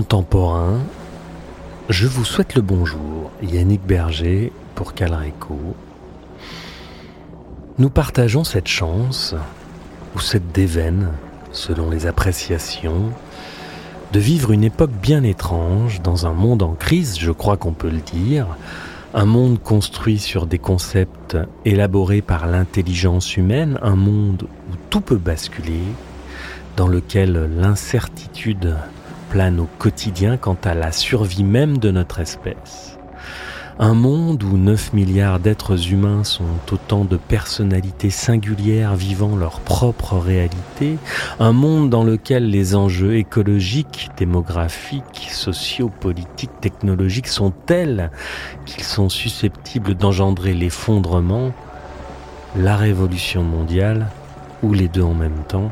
Chers contemporains, je vous souhaite le bonjour. Yannick Berger pour Calreco. Nous partageons cette chance, ou cette déveine, selon les appréciations, de vivre une époque bien étrange dans un monde en crise, je crois qu'on peut le dire, un monde construit sur des concepts élaborés par l'intelligence humaine, un monde où tout peut basculer, dans lequel l'incertitude plane au quotidien quant à la survie même de notre espèce. Un monde où 9 milliards d'êtres humains sont autant de personnalités singulières vivant leur propre réalité, un monde dans lequel les enjeux écologiques, démographiques, sociopolitiques, technologiques sont tels qu'ils sont susceptibles d'engendrer l'effondrement, la révolution mondiale, ou les deux en même temps.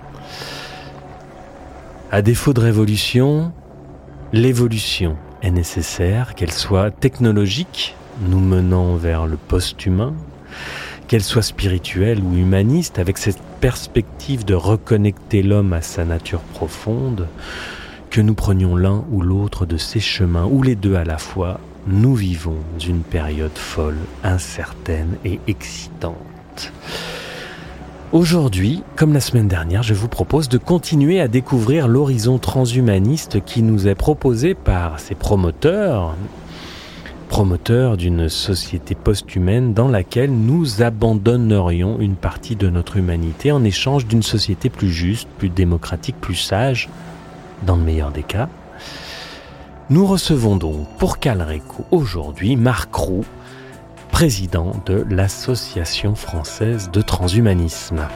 À défaut de révolution, l'évolution est nécessaire, qu'elle soit technologique, nous menant vers le post-humain, qu'elle soit spirituelle ou humaniste, avec cette perspective de reconnecter l'homme à sa nature profonde, que nous prenions l'un ou l'autre de ces chemins, ou les deux à la fois, nous vivons une période folle, incertaine et excitante. Aujourd'hui, comme la semaine dernière, je vous propose de continuer à découvrir l'horizon transhumaniste qui nous est proposé par ses promoteurs, promoteurs d'une société post-humaine dans laquelle nous abandonnerions une partie de notre humanité en échange d'une société plus juste, plus démocratique, plus sage, dans le meilleur des cas. Nous recevons donc pour Calreco aujourd'hui Marc Roux, président de l'Association française de transhumanisme.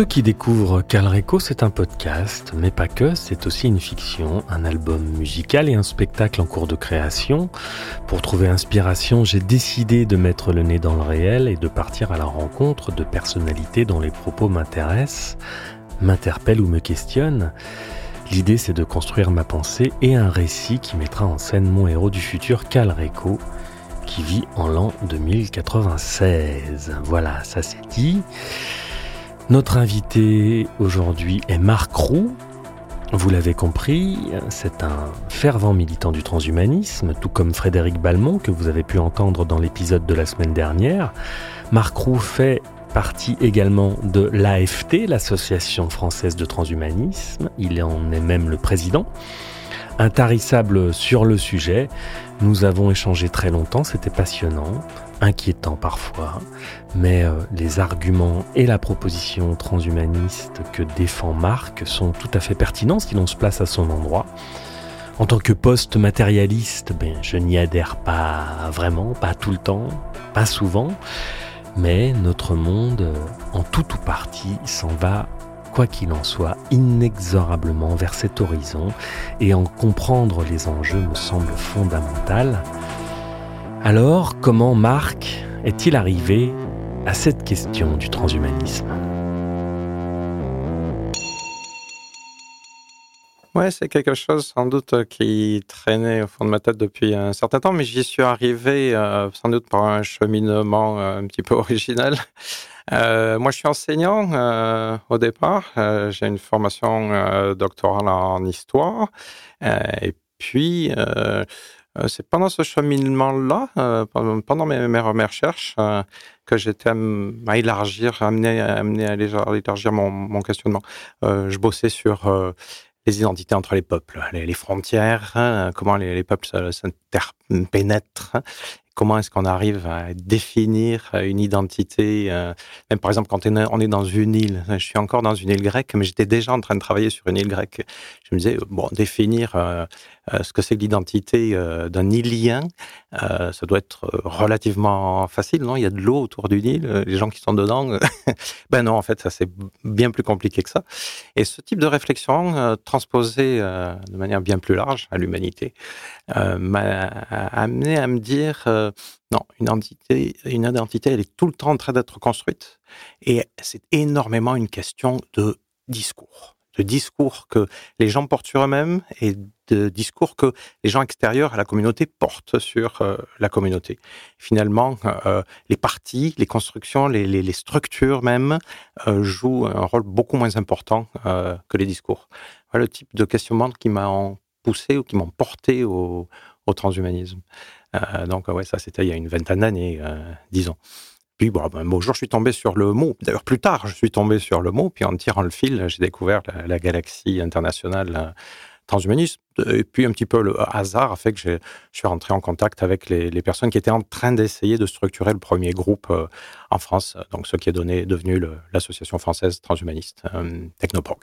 Ceux qui découvrent Calreco, c'est un podcast, mais pas que, c'est aussi une fiction, un album musical et un spectacle en cours de création. Pour trouver inspiration, j'ai décidé de mettre le nez dans le réel et de partir à la rencontre de personnalités dont les propos m'intéressent, m'interpellent ou me questionnent. L'idée, c'est de construire ma pensée et un récit qui mettra en scène mon héros du futur, Calreco, qui vit en l'an 2096. Voilà, ça c'est dit. Notre invité aujourd'hui est Marc Roux. Vous l'avez compris, c'est un fervent militant du transhumanisme, tout comme Frédéric Balmont que vous avez pu entendre dans l'épisode de la semaine dernière. Marc Roux fait partie également de l'AFT, l'Association française de transhumanisme. Il en est même le président. Intarissable sur le sujet, nous avons échangé très longtemps, c'était passionnant, inquiétant parfois, mais euh, les arguments et la proposition transhumaniste que défend Marc sont tout à fait pertinents si l'on se place à son endroit. En tant que post-matérialiste, ben, je n'y adhère pas vraiment, pas tout le temps, pas souvent, mais notre monde, euh, en tout ou partie, s'en va quoi qu'il en soit, inexorablement vers cet horizon, et en comprendre les enjeux me semble fondamental. Alors, comment Marc est-il arrivé à cette question du transhumanisme? Ouais, c'est quelque chose sans doute qui traînait au fond de ma tête depuis un certain temps, mais j'y suis arrivé euh, sans doute par un cheminement euh, un petit peu original. Euh, moi, je suis enseignant au départ. J'ai une formation doctorale en histoire. et puis, c'est pendant ce cheminement-là, pendant mes, recherches, que j'étais à, élargir, amené, amené à élargir mon, mon questionnement. je bossais sur les identités entre les peuples, les, frontières, hein, comment les, peuples s'interpénètrent, comment est-ce qu'on arrive à définir une identité euh, Même par exemple, quand on est dans une île, je suis encore dans une île grecque, mais j'étais déjà en train de travailler sur une île grecque. Je me disais, bon, définir euh, euh, ce que c'est l'identité d'un îlien, ça doit être relativement facile, non? Il y a de l'eau autour d'une île, les gens qui sont dedans. ben non, en fait, ça c'est bien plus compliqué que ça. Et ce type de réflexion, transposée de manière bien plus large à l'humanité, m'a amené à me dire non, une identité, une identité, elle est tout le temps en train d'être construite. Et c'est énormément une question de discours. De discours que les gens portent sur eux-mêmes et de discours que les gens extérieurs à la communauté portent sur euh, la communauté. Finalement, euh, les partis, les constructions, les, structures même euh, jouent un rôle beaucoup moins important que les discours. Voilà le type de questionnement qui m'a poussé ou qui m'ont porté au transhumanisme. Euh, donc, ouais, ça, c'était il y a une vingtaine d'années, euh, disons. Puis, bon, ben, un jour, je suis tombé sur le mot. D'ailleurs, plus tard, je suis tombé sur le mot. Puis, en tirant le fil, j'ai découvert la, galaxie internationale euh, transhumaniste. Et puis, un petit peu le hasard a fait que je suis rentré en contact avec les, personnes qui étaient en train d'essayer de structurer le premier groupe en France. Donc, ce qui est donné, devenu l'association française transhumaniste, Technoporg.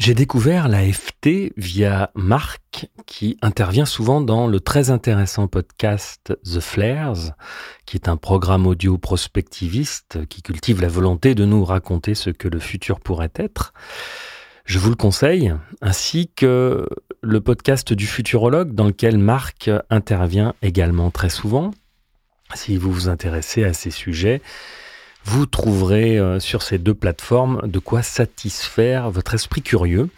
J'ai découvert l'AFT via Marc, qui intervient souvent dans le très intéressant podcast The Flares, qui est un programme audio prospectiviste qui cultive la volonté de nous raconter ce que le futur pourrait être. Je vous le conseille, ainsi que le podcast du futurologue dans lequel Marc intervient également très souvent. Si vous vous intéressez à ces sujets, vous trouverez euh, sur ces deux plateformes de quoi satisfaire votre esprit curieux.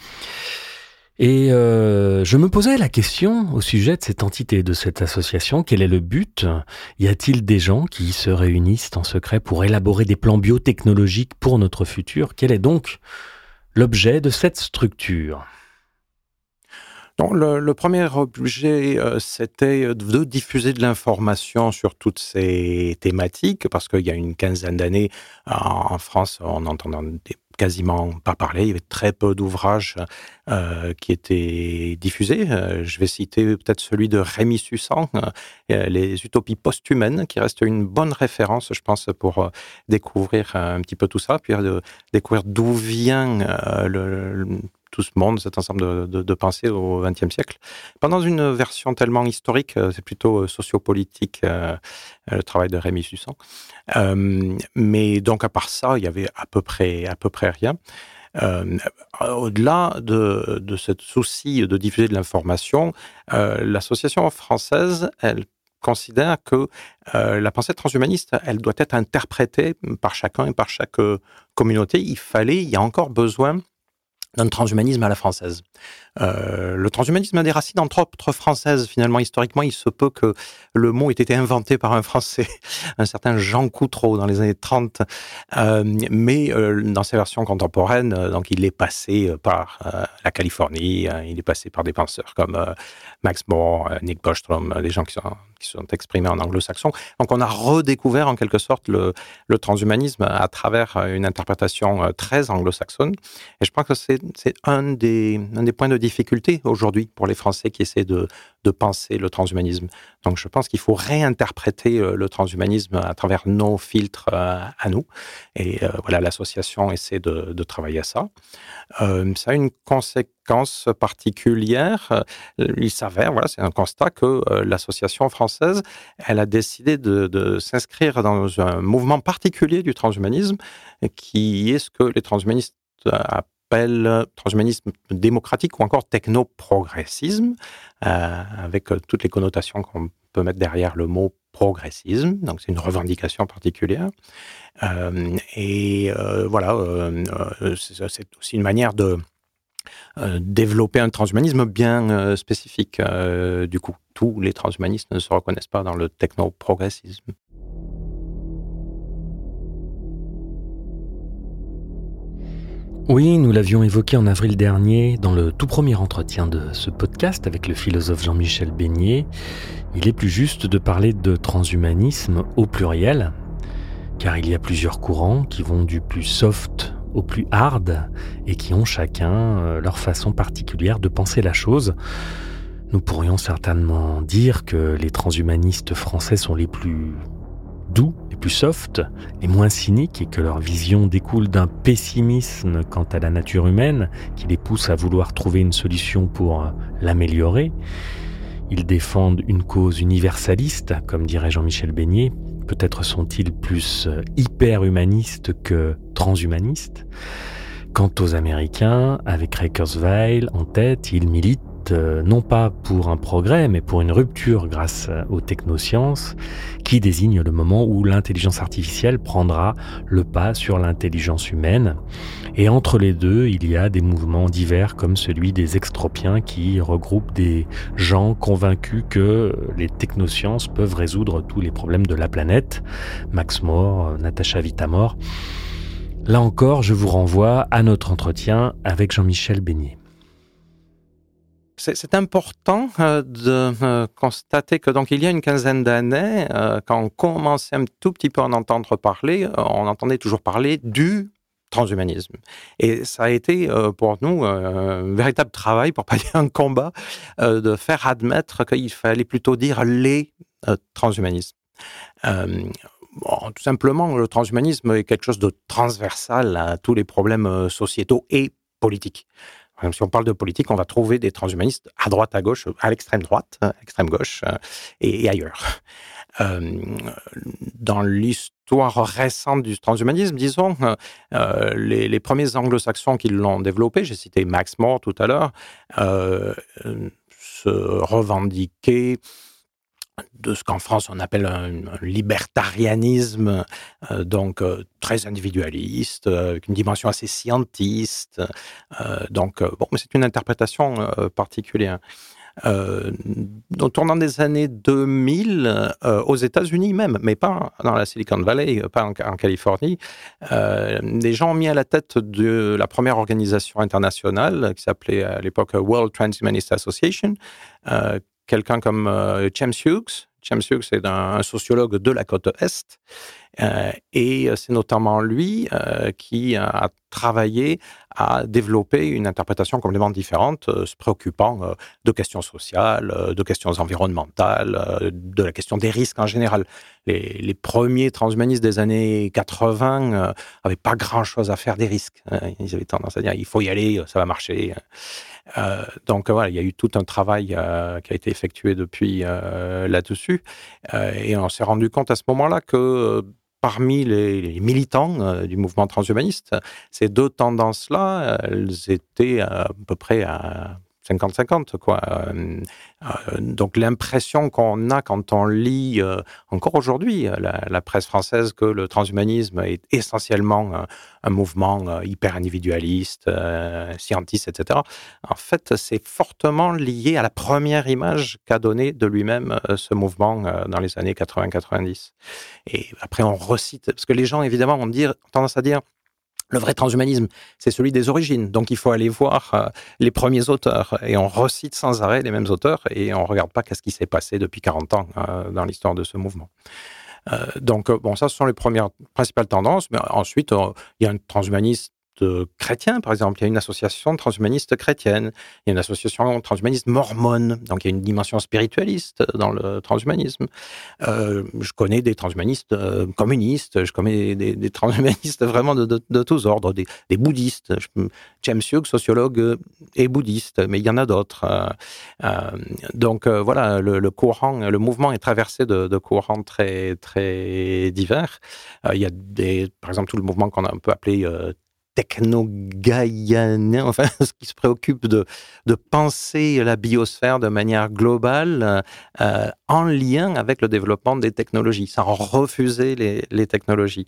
Et euh, je me posais la question au sujet de cette entité, de cette association, quel est le but? Y a-t-il des gens qui se réunissent en secret pour élaborer des plans biotechnologiques pour notre futur? Quel est donc l'objet de cette structure? Le, premier objet, euh, c'était de diffuser de l'information sur toutes ces thématiques, parce qu'il y a une quinzaine d'années, en, France, on entendait quasiment pas parler. Il y avait très peu d'ouvrages euh, qui étaient diffusés. Euh, je vais citer peut-être celui de Rémi Sussan, Les Utopies post-humaines, qui reste une bonne référence, je pense, pour découvrir un petit peu tout ça, puis découvrir d'où vient le tout ce monde, cet ensemble de, pensées au XXe siècle. Pendant une version tellement historique, euh, c'est plutôt euh, sociopolitique, euh, le travail de Rémi Sussan. mais donc, à part ça, il y avait à peu près, à peu près rien. Au-delà de, de ce souci de diffuser de l'information, l'association française, elle considère que la pensée transhumaniste, elle doit être interprétée par chacun et par chaque communauté. Il fallait, il y a encore besoin d'un transhumanisme à la française. Euh, le transhumanisme a des racines entre françaises. Finalement, historiquement, il se peut que le mot ait été inventé par un Français, un certain Jean Coutreau dans les années 30. Euh, mais euh, dans ses versions contemporaines, donc il est passé par la Californie, il est passé par des penseurs comme Max Moore, Nick Bostrom, des gens qui sont, qui sont exprimés en anglo-saxon. Donc on a redécouvert en quelque sorte le, le transhumanisme à travers une interprétation très anglo-saxonne. Et je pense que c'est un des, un des points de difficulté aujourd'hui pour les Français qui essaient de, de penser le transhumanisme. Donc je pense qu'il faut réinterpréter euh, le transhumanisme à travers nos filtres euh, à nous. Et euh, voilà, l'association essaie de, de, travailler à ça. ça a une conséquence particulière. Il s'avère, voilà, c'est un constat que l'association française, elle a décidé de, de s'inscrire dans un mouvement particulier du transhumanisme, qui est ce que les transhumanistes transhumanisme démocratique ou encore technoprogressisme, euh, avec euh, toutes les connotations qu'on peut mettre derrière le mot progressisme. Donc c'est une revendication particulière. Euh, et voilà, c'est aussi une manière de développer un transhumanisme bien spécifique. du coup, tous les transhumanistes ne se reconnaissent pas dans le technoprogressisme. Oui, nous l'avions évoqué en avril dernier dans le tout premier entretien de ce podcast avec le philosophe Jean-Michel Beignet. Il est plus juste de parler de transhumanisme au pluriel, car il y a plusieurs courants qui vont du plus soft au plus hard et qui ont chacun euh, leur façon particulière de penser la chose. Nous pourrions certainement dire que les transhumanistes français sont les plus doux, plus soft, les moins cyniques et que leur vision découle d'un pessimisme quant à la nature humaine qui les pousse à vouloir trouver une solution pour l'améliorer. Ils défendent une cause universaliste, comme dirait Jean-Michel Beignet. Peut-être sont-ils plus hyper-humanistes que transhumanistes. Quant aux Américains, avec Kurzweil en tête, ils militent euh, non pas pour un progrès, mais pour une rupture grâce aux technosciences, qui désigne le moment où l'intelligence artificielle prendra le pas sur l'intelligence humaine. Et entre les deux, il y a des mouvements divers comme celui des extropiens qui regroupent des gens convaincus que les technosciences peuvent résoudre tous les problèmes de la planète. Max Moore, Natacha Vitamore. Là encore, je vous renvoie à notre entretien avec Jean-Michel Beignet. C'est important euh, de euh, constater que donc il y a une quinzaine d'années, euh, quand on commençait un tout petit peu à en entendre parler, on entendait toujours parler du transhumanisme. Et ça a été pour nous un véritable travail, pour pas dire un combat, de faire admettre qu'il fallait plutôt dire les transhumanismes. tout simplement, le transhumanisme est quelque chose de transversal à tous les problèmes sociétaux et politiques si on parle de politique, on va trouver des transhumanistes à droite, à gauche, à l'extrême droite, à l'extrême gauche euh, et, ailleurs. Euh, dans l'histoire récente du transhumanisme, disons, euh, les, premiers anglo-saxons qui l'ont développé, j'ai cité Max Moore tout à l'heure, se revendiquaient de ce qu'en France on appelle un, libertarianisme, euh, donc euh, très individualiste, euh, avec une dimension assez scientiste. donc, bon, c'est une interprétation particulière. au tournant des années 2000, aux États-Unis même, mais pas dans la Silicon Valley, pas en, en Californie, des gens ont mis à la tête de la première organisation internationale qui s'appelait à l'époque World Transhumanist Association, quelqu'un comme euh, James Hughes. James Hughes est un, sociologue de la côte Est. Euh, et c'est notamment lui euh, qui a travaillé à développer une interprétation complètement différente, se préoccupant de questions sociales, de questions environnementales, de la question des risques en général. Les, premiers transhumanistes des années 80 n'avaient pas grand-chose à faire des risques. Ils avaient tendance à dire il faut y aller, ça va marcher. Euh, donc voilà, il y a eu tout un travail euh, qui a été effectué depuis euh, là-dessus. et on s'est rendu compte à ce moment-là que parmi les, militants du mouvement transhumaniste, ces deux tendances-là, elles étaient à peu près à 50-50, quoi. Euh, euh, donc l'impression qu'on a quand on lit euh, encore aujourd'hui la, presse française que le transhumanisme est essentiellement un, mouvement hyper individualiste, scientiste, etc. En fait, c'est fortement lié à la première image qu'a donnée de lui-même ce mouvement dans les années 80-90. Et après, on recite, parce que les gens, évidemment, ont tendance à dire le vrai transhumanisme, c'est celui des origines. Donc il faut aller voir euh, les premiers auteurs. Et on recite sans arrêt les mêmes auteurs et on ne regarde pas qu'est-ce qui s'est passé depuis 40 ans euh, dans l'histoire de ce mouvement. Euh, donc bon, ça, ce sont les premières principales tendances. Mais ensuite, il y a un transhumanisme chrétiens, par exemple. Il y a une association transhumaniste chrétienne, il y a une association transhumaniste mormone, donc il y a une dimension spiritualiste dans le transhumanisme. Euh, je connais des transhumanistes euh, communistes, je connais des, transhumanistes vraiment de, tous ordres, des, bouddhistes. James Hughes, sociologue et bouddhiste, mais il y en a d'autres. Euh, donc voilà, le, courant, le mouvement est traversé de, courants très, très divers. il y a des, par exemple, tout le mouvement qu'on a un peu appelé techno-gaïanien, enfin, qui se préoccupe de, de penser la biosphère de manière globale euh, en lien avec le développement des technologies, sans refuser les, les technologies.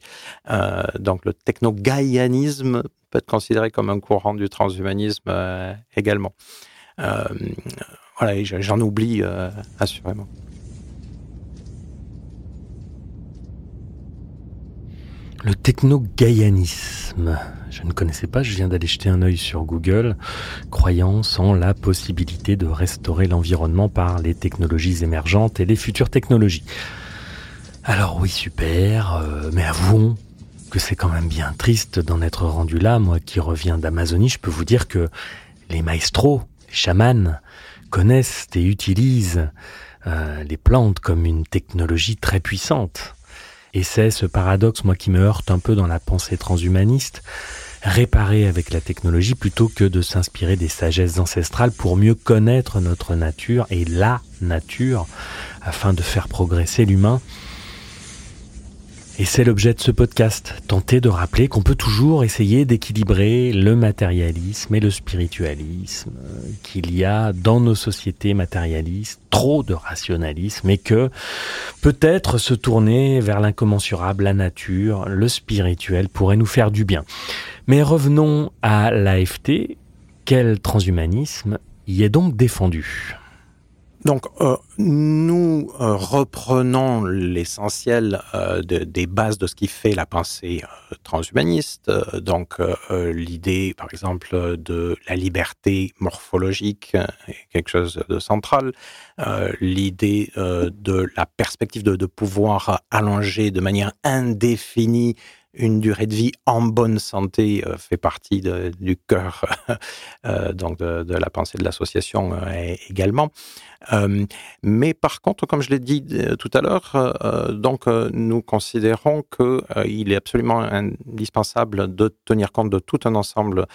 Euh, donc le techno-gaïanisme peut être considéré comme un courant du transhumanisme euh, également. voilà, j'en oublie assurément. Le techno-gaïanisme. Je ne connaissais pas, je viens d'aller jeter un œil sur Google, croyance en la possibilité de restaurer l'environnement par les technologies émergentes et les futures technologies. Alors oui, super, euh, mais avouons que c'est quand même bien triste d'en être rendu là. Moi qui reviens d'Amazonie, je peux vous dire que les maestros, les chamans, connaissent et utilisent euh, les plantes comme une technologie très puissante. Et c'est ce paradoxe, moi, qui me heurte un peu dans la pensée transhumaniste, réparer avec la technologie plutôt que de s'inspirer des sagesses ancestrales pour mieux connaître notre nature et la nature afin de faire progresser l'humain et c'est l'objet de ce podcast, tenter de rappeler qu'on peut toujours essayer d'équilibrer le matérialisme et le spiritualisme, qu'il y a dans nos sociétés matérialistes trop de rationalisme et que peut-être se tourner vers l'incommensurable, la nature, le spirituel pourrait nous faire du bien. Mais revenons à l'AFT, quel transhumanisme y est donc défendu? Donc, euh, nous euh, reprenons l'essentiel euh, des bases de ce qui fait la pensée transhumaniste. donc, l'idée, par exemple, de la liberté morphologique est quelque chose de central. l'idée de la perspective de, de pouvoir allonger de manière indéfinie une durée de vie en bonne santé euh, fait partie du cœur euh, donc de, la pensée de l'association euh, également. mais par contre, comme je l'ai dit tout à l'heure, donc nous considérons qu'il est absolument indispensable de tenir compte de tout un ensemble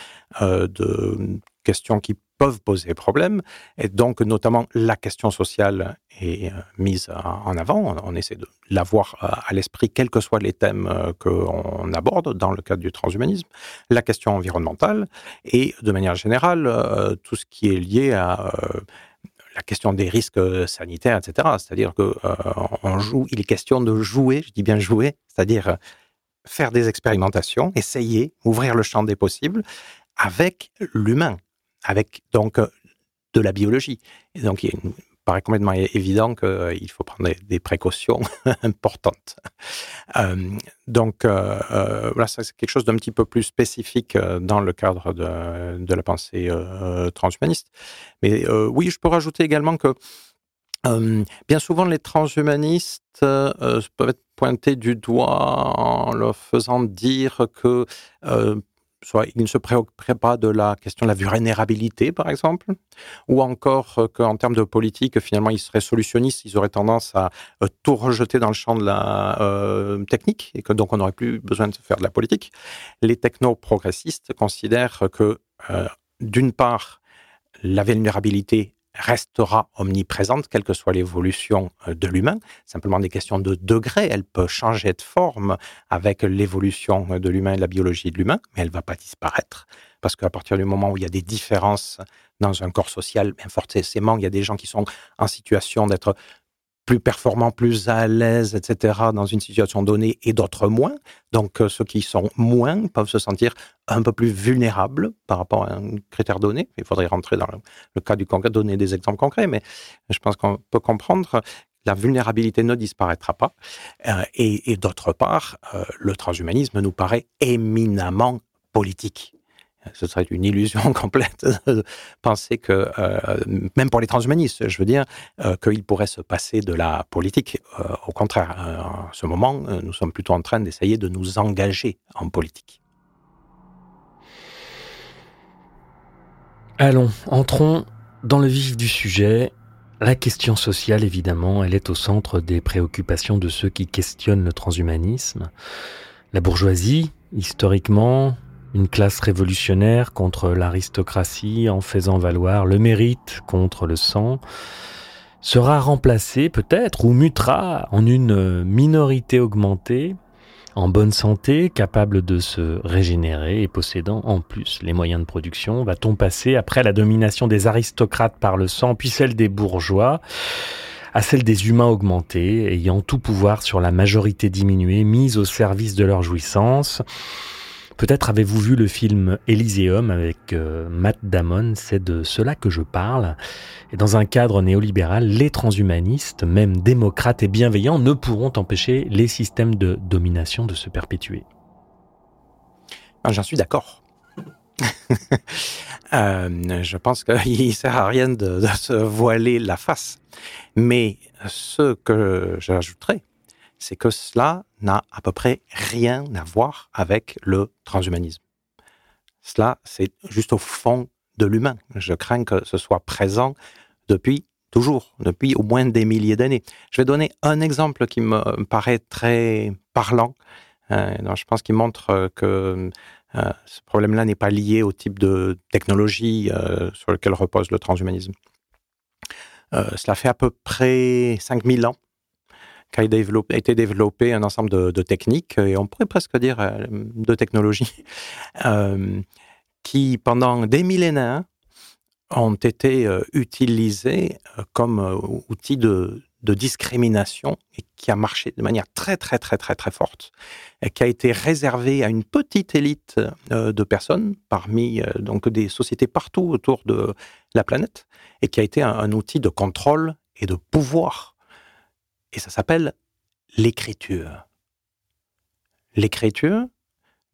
de questions qui peuvent poser problème. Et donc, notamment, la question sociale est euh, mise en avant. On essaie de l'avoir euh, à l'esprit, quels que soient les thèmes euh, qu'on aborde dans le cadre du transhumanisme. La question environnementale et, de manière générale, tout ce qui est lié à la question des risques sanitaires, etc. C'est-à-dire il est question de jouer, je dis bien jouer, c'est-à-dire faire des expérimentations, essayer, ouvrir le champ des possibles avec l'humain avec donc euh, de la biologie. Et donc, il paraît complètement évident qu'il euh, faut prendre des, précautions importantes. Euh, donc, voilà, c'est quelque chose d'un petit peu plus spécifique dans le cadre de, la pensée transhumaniste. Mais oui, je peux rajouter également que bien souvent, les transhumanistes peuvent être pointés du doigt en leur faisant dire que soit il ne se préoccuperait pas de la question de la vulnérabilité, par exemple, ou encore euh, qu'en termes de politique, finalement, ils seraient solutionnistes, ils auraient tendance à euh, tout rejeter dans le champ de la euh, technique, et que donc on n'aurait plus besoin de faire de la politique. Les techno-progressistes considèrent que, d'une part, la vulnérabilité restera omniprésente, quelle que soit l'évolution euh, de l'humain. Simplement des questions de degré. Elle peut changer de forme avec l'évolution euh, de l'humain et de la biologie de l'humain, mais elle ne va pas disparaître. Parce qu'à partir du moment où il y a des différences dans un corps social, bien forcément, il y a des gens qui sont en situation d'être plus performants, plus à l'aise, etc., dans une situation donnée, et d'autres moins. Donc, euh, ceux qui sont moins peuvent se sentir un peu plus vulnérables par rapport à un critère donné. Il faudrait rentrer dans le, cas du concret, donner des exemples concrets, mais je pense qu'on peut comprendre la vulnérabilité ne disparaîtra pas. Euh, et, d'autre part, euh, le transhumanisme nous paraît éminemment politique ce serait une illusion complète de penser que, euh, même pour les transhumanistes, je veux dire, euh, qu'il pourrait se passer de la politique. Euh, au contraire, en ce moment, nous sommes plutôt en train d'essayer de nous engager en politique. Allons, entrons dans le vif du sujet. La question sociale, évidemment, elle est au centre des préoccupations de ceux qui questionnent le transhumanisme. La bourgeoisie, historiquement, une classe révolutionnaire contre l'aristocratie en faisant valoir le mérite contre le sang, sera remplacée peut-être ou mutera en une minorité augmentée, en bonne santé, capable de se régénérer et possédant en plus les moyens de production. Va-t-on passer après la domination des aristocrates par le sang, puis celle des bourgeois à celle des humains augmentés, ayant tout pouvoir sur la majorité diminuée, mise au service de leur jouissance? Peut-être avez-vous vu le film Elyséeum avec euh, Matt Damon, c'est de cela que je parle. Et dans un cadre néolibéral, les transhumanistes, même démocrates et bienveillants, ne pourront empêcher les systèmes de domination de se perpétuer. Ah, j'en suis d'accord. Euh, je pense qu'il ne sert à rien de, se voiler la face. Mais ce que j'ajouterais, c'est que cela n'a à peu près rien à voir avec le transhumanisme. Cela, c'est juste au fond de l'humain. Je crains que ce soit présent depuis toujours, depuis au moins des milliers d'années. Je vais donner un exemple qui me paraît très parlant. Euh, je pense qu'il montre que euh, ce problème-là n'est pas lié au type de technologie euh, sur lequel repose le transhumanisme. cela fait à peu près 5000 ans qu'a été développé un ensemble de, techniques, et on pourrait presque dire de technologies, qui pendant des millénaires ont été euh, utilisés euh, comme euh, outil de, discrimination et qui a marché de manière très très très très très forte, et qui a été réservé à une petite élite de personnes parmi donc des sociétés partout autour de la planète et qui a été un outil de contrôle et de pouvoir. Et ça s'appelle l'écriture. L'écriture,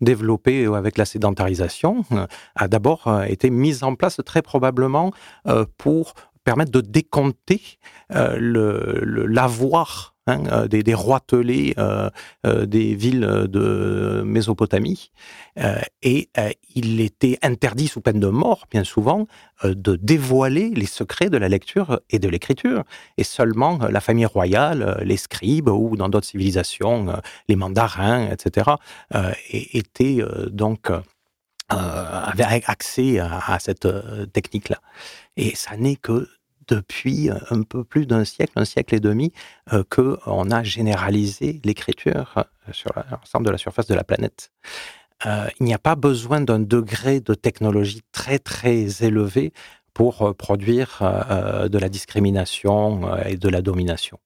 développée avec la sédentarisation, euh, a d'abord euh, été mise en place très probablement euh, pour permettre de décompter l'avoir Hein, euh, des, des roitelets euh, euh, des villes de Mésopotamie. et il était interdit sous peine de mort, bien souvent, de dévoiler les secrets de la lecture et de l'écriture. Et seulement la famille royale, les scribes ou dans d'autres civilisations, les mandarins, etc., étaient donc avaient accès à, à cette technique-là. Et ça n'est que depuis euh, un peu plus d'un siècle, un siècle et demi, euh, qu'on a généralisé l'écriture euh, sur l'ensemble de la surface de la planète. il n'y a pas besoin d'un degré de technologie très très élevé pour produire de la discrimination et de la domination.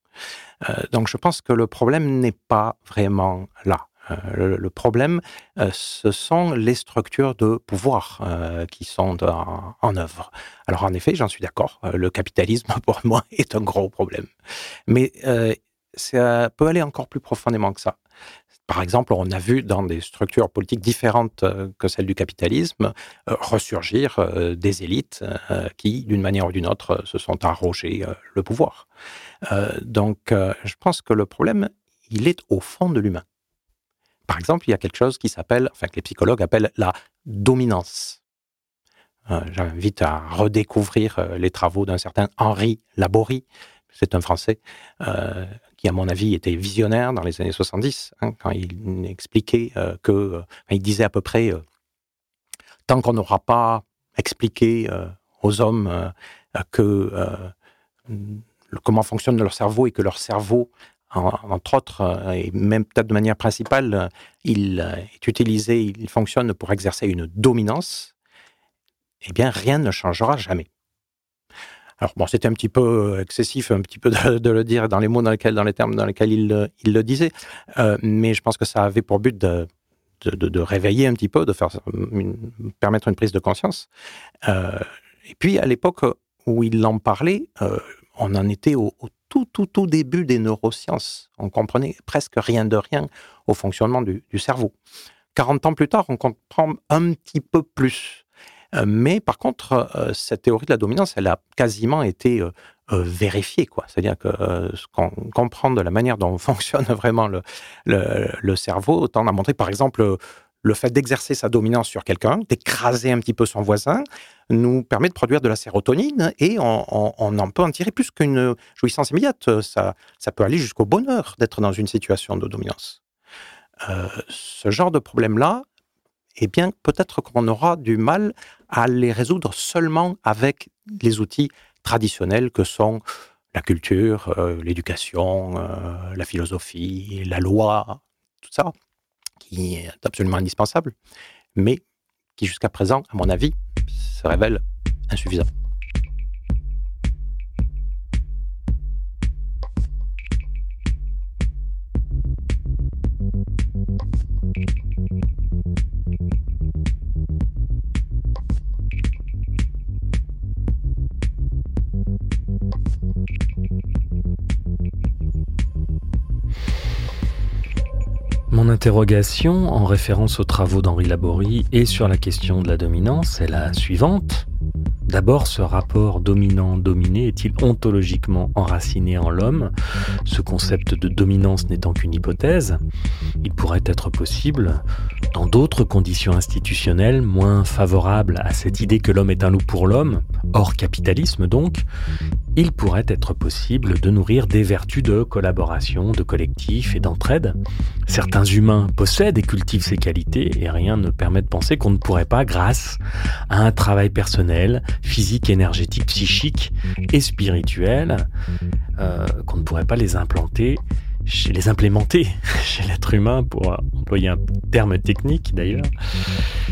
donc je pense que le problème n'est pas vraiment là. Euh, le, problème, euh, ce sont les structures de pouvoir euh, qui sont en, œuvre. Alors en effet, j'en suis d'accord, le capitalisme pour moi est un gros problème. Mais ça peut aller encore plus profondément que ça. Par exemple, on a vu dans des structures politiques différentes que celles du capitalisme ressurgir des élites qui, d'une manière ou d'une autre, se sont arrogées le pouvoir. donc, je pense que le problème, il est au fond de l'humain. Par exemple, il y a quelque chose qui s'appelle, enfin que les psychologues appellent la dominance. Euh, j'invite à redécouvrir euh, les travaux d'un certain Henri Laborie, c'est un Français euh, qui, à mon avis, était visionnaire dans les années 70, hein, quand il expliquait que, il disait à peu près, tant qu'on n'aura pas expliqué aux hommes comment fonctionne leur cerveau et que leur cerveau entre autres, euh, et même peut-être de manière principale, euh, il euh, est utilisé, il fonctionne pour exercer une dominance, eh bien, rien ne changera jamais. Alors bon, c'était un petit peu excessif, un petit peu de, le dire dans les mots dans lesquels, dans les termes dans lesquels il, le disait, mais je pense que ça avait pour but de, de, réveiller un petit peu, de faire permettre une prise de conscience. et puis à l'époque où il en parlait, on en était au, au tout, tout, tout début des neurosciences. On comprenait presque rien de rien au fonctionnement du, cerveau. 40 ans plus tard, on comprend un petit peu plus. Euh, mais par contre, euh, cette théorie de la dominance, elle a quasiment été euh, vérifiée. Quoi. C'est-à-dire que ce qu'on comprend de la manière dont fonctionne vraiment le, le, cerveau, autant a montré, par exemple, le fait d'exercer sa dominance sur quelqu'un, d'écraser un petit peu son voisin, nous permet de produire de la sérotonine et on, en peut en tirer plus qu'une jouissance immédiate. Ça, ça peut aller jusqu'au bonheur d'être dans une situation de dominance. Euh, ce genre de problème-là, eh bien, peut-être qu'on aura du mal à les résoudre seulement avec les outils traditionnels que sont la culture, euh, l'éducation, euh, la philosophie, la loi, tout ça qui est absolument indispensable, mais qui jusqu'à présent, à mon avis, se révèle insuffisant. Interrogation, en référence aux travaux d'Henri Laborie et sur la question de la dominance, est la suivante. D'abord, ce rapport dominant-dominé est-il ontologiquement enraciné en l'homme? Ce concept de dominance n'étant qu'une hypothèse, il pourrait être possible, dans d'autres conditions institutionnelles moins favorables à cette idée que l'homme est un loup pour l'homme, hors capitalisme donc, il pourrait être possible de nourrir des vertus de collaboration, de collectif et d'entraide. Certains humains possèdent et cultivent ces qualités et rien ne permet de penser qu'on ne pourrait pas, grâce à un travail personnel, physique, énergétique, psychique et spirituel, euh, qu'on ne pourrait pas les implanter chez les implémenter chez l'être humain, pour employer un terme technique d'ailleurs.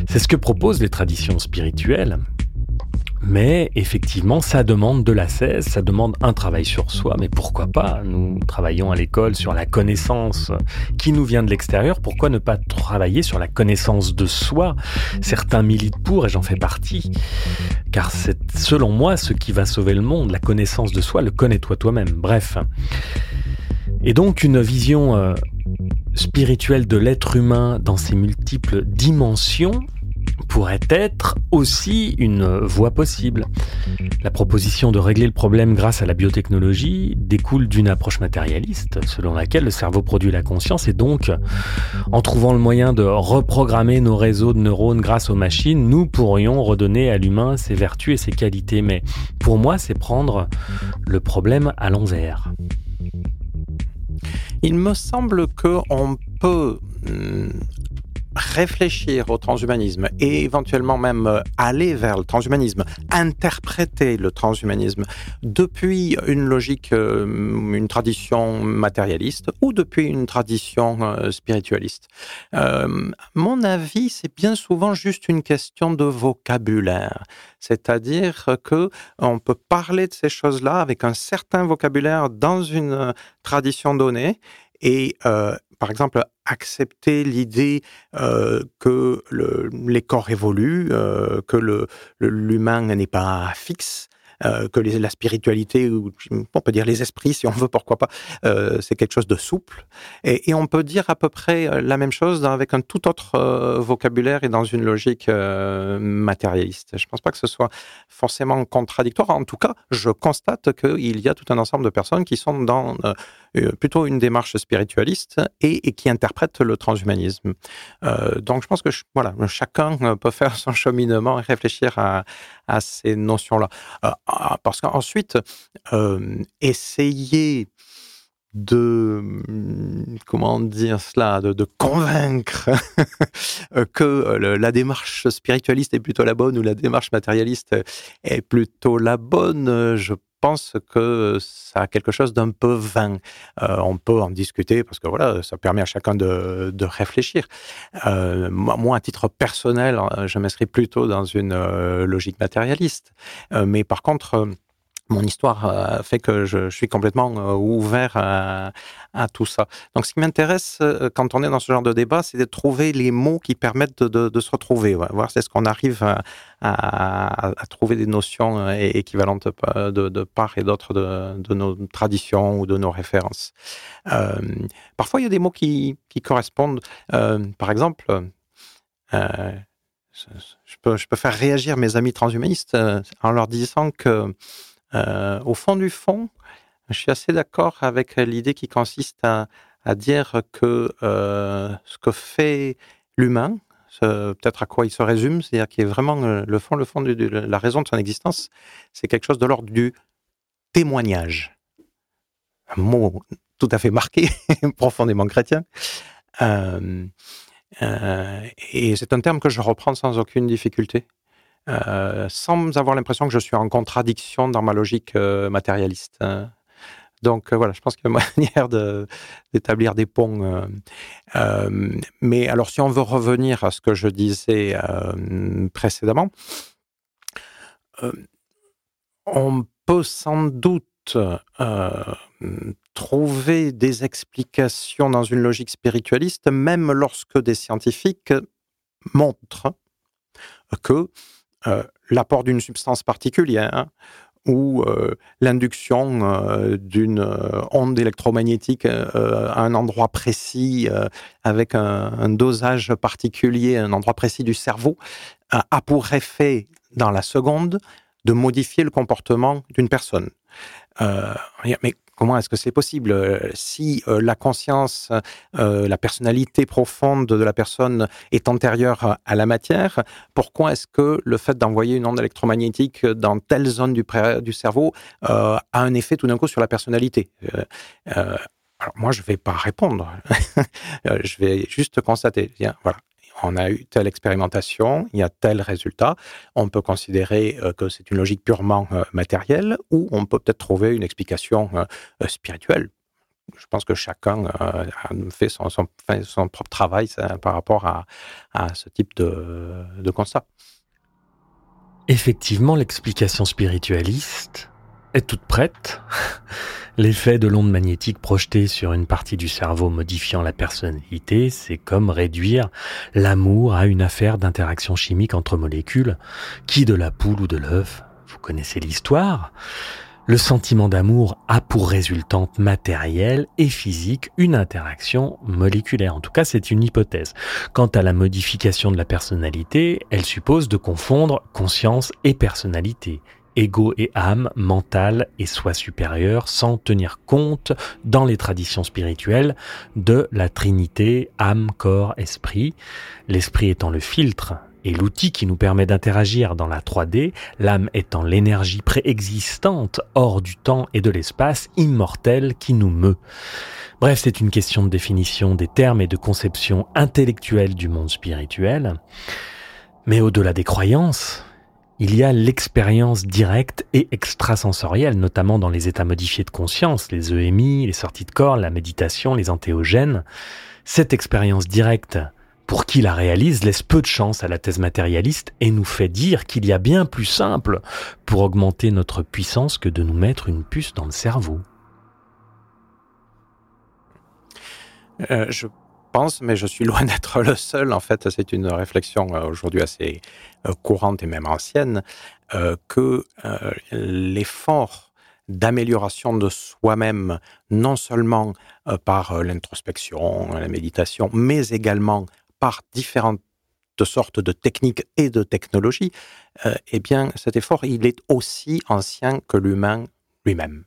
C'est ce que proposent les traditions spirituelles. Mais effectivement, ça demande de la cesse, ça demande un travail sur soi, mais pourquoi pas? Nous travaillons à l'école sur la connaissance qui nous vient de l'extérieur, pourquoi ne pas travailler sur la connaissance de soi? Certains militent pour, et j'en fais partie, car c'est selon moi ce qui va sauver le monde, la connaissance de soi, le connais-toi toi-même, bref. Et donc une vision euh, spirituelle de l'être humain dans ses multiples dimensions pourrait être aussi une voie possible. La proposition de régler le problème grâce à la biotechnologie découle d'une approche matérialiste, selon laquelle le cerveau produit la conscience et donc, en trouvant le moyen de reprogrammer nos réseaux de neurones grâce aux machines, nous pourrions redonner à l'humain ses vertus et ses qualités. Mais pour moi, c'est prendre le problème à l'envers. Il me semble qu'on peut hmm, réfléchir au transhumanisme et éventuellement même euh, aller vers le transhumanisme, interpréter le transhumanisme depuis une logique, euh, une tradition matérialiste ou depuis une tradition euh, spiritualiste. mon avis, c'est bien souvent juste une question de vocabulaire, c'est-à-dire que on peut parler de ces choses-là avec un certain vocabulaire dans une tradition donnée et par exemple, accepter l'idée que le, les corps évoluent, que l'humain n'est pas fixe, euh, que la spiritualité, ou on peut dire les esprits, si on veut, pourquoi pas, euh, c'est quelque chose de souple. Et, on peut dire à peu près euh, la même chose avec un tout autre vocabulaire et dans une logique matérialiste. Je ne pense pas que ce soit forcément contradictoire. En tout cas, je constate qu'il y a tout un ensemble de personnes qui sont dans plutôt une démarche spiritualiste et, et, qui interprètent le transhumanisme. donc, je pense que voilà, chacun peut faire son cheminement et réfléchir à, à ces notions-là. Ah, parce qu'ensuite, euh, essayer de comment dire cela, de, convaincre que la démarche spiritualiste est plutôt la bonne ou la démarche matérialiste est plutôt la bonne, je pense que ça a quelque chose d'un peu vain. Euh, on peut en discuter parce que voilà, ça permet à chacun de, réfléchir. Euh, moi, à titre personnel, je m'inscris plutôt dans une euh, logique matérialiste. Euh, mais par contre, mon histoire euh, fait que je, suis complètement euh, ouvert à, tout ça. Donc, ce qui m'intéresse euh, quand on est dans ce genre de débat, c'est de trouver les mots qui permettent de, se retrouver. Voir c'est ce qu'on arrive à, trouver des notions équivalentes de, part et d'autre de, nos traditions ou de nos références. parfois, il y a des mots qui, correspondent. par exemple, je peux faire réagir mes amis transhumanistes en leur disant que euh, au fond du fond, je suis assez d'accord avec l'idée qui consiste à, dire que euh, ce que fait l'humain, peut-être à quoi il se résume, c'est-à-dire qui est vraiment euh, le fond, le fond de, la raison de son existence, c'est quelque chose de l'ordre du témoignage. Un mot tout à fait marqué, profondément chrétien. et c'est un terme que je reprends sans aucune difficulté. Euh, sans avoir l'impression que je suis en contradiction dans ma logique euh, matérialiste. Hein. Donc euh, voilà, je pense qu'il y a une manière d'établir des ponts. mais alors, si on veut revenir à ce que je disais précédemment, on peut sans doute trouver des explications dans une logique spiritualiste, même lorsque des scientifiques montrent que l'apport d'une substance particulière ou euh, l'induction euh, d'une onde électromagnétique à un endroit précis avec un, dosage particulier, un endroit précis du cerveau, a pour effet dans la seconde de modifier le comportement d'une personne. Comment est-ce que c'est possible Si la conscience, la personnalité profonde de la personne est antérieure à la matière, pourquoi est-ce que le fait d'envoyer une onde électromagnétique dans telle zone du, du cerveau a un effet tout d'un coup sur la personnalité? Alors moi, je ne vais pas répondre. je vais juste constater. voilà, on a eu telle expérimentation, il y a tel résultat. On peut considérer euh, que c'est une logique purement euh, matérielle ou on peut peut-être trouver une explication euh, spirituelle. Je pense que chacun fait son, propre travail par rapport à, ce type de constat. Effectivement, l'explication spiritualiste est toute prête. L'effet de l'onde magnétique projetée sur une partie du cerveau modifiant la personnalité, c'est comme réduire l'amour à une affaire d'interaction chimique entre molécules. Qui de la poule ou de l'œuf Vous connaissez l'histoire le sentiment d'amour a pour résultante matérielle et physique une interaction moléculaire. En tout cas, c'est une hypothèse. Quant à la modification de la personnalité, elle suppose de confondre conscience et personnalité ego et âme, mental et soi supérieur, sans tenir compte dans les traditions spirituelles de la trinité âme, corps, esprit, l'esprit étant le filtre et l'outil qui nous permet d'interagir dans la 3D, l'âme étant l'énergie préexistante hors du temps et de l'espace immortel qui nous meut. Bref, c'est une question de définition des termes et de conception intellectuelle du monde spirituel. Mais au-delà des croyances, il y a l'expérience directe et extrasensorielle, notamment dans les états modifiés de conscience, les EMI, les sorties de corps, la méditation, les antéogènes. Cette expérience directe, pour qui la réalise, laisse peu de chance à la thèse matérialiste et nous fait dire qu'il y a bien plus simple pour augmenter notre puissance que de nous mettre une puce dans le cerveau. Euh, mais je suis loin d'être le seul. En fait, c'est une réflexion euh, aujourd'hui assez euh, courante et même ancienne, euh, que l'effort d'amélioration de soi-même, non seulement par l'introspection, la méditation, mais également par différentes sortes de techniques et de technologies, eh bien, cet effort, il est aussi ancien que l'humain lui-même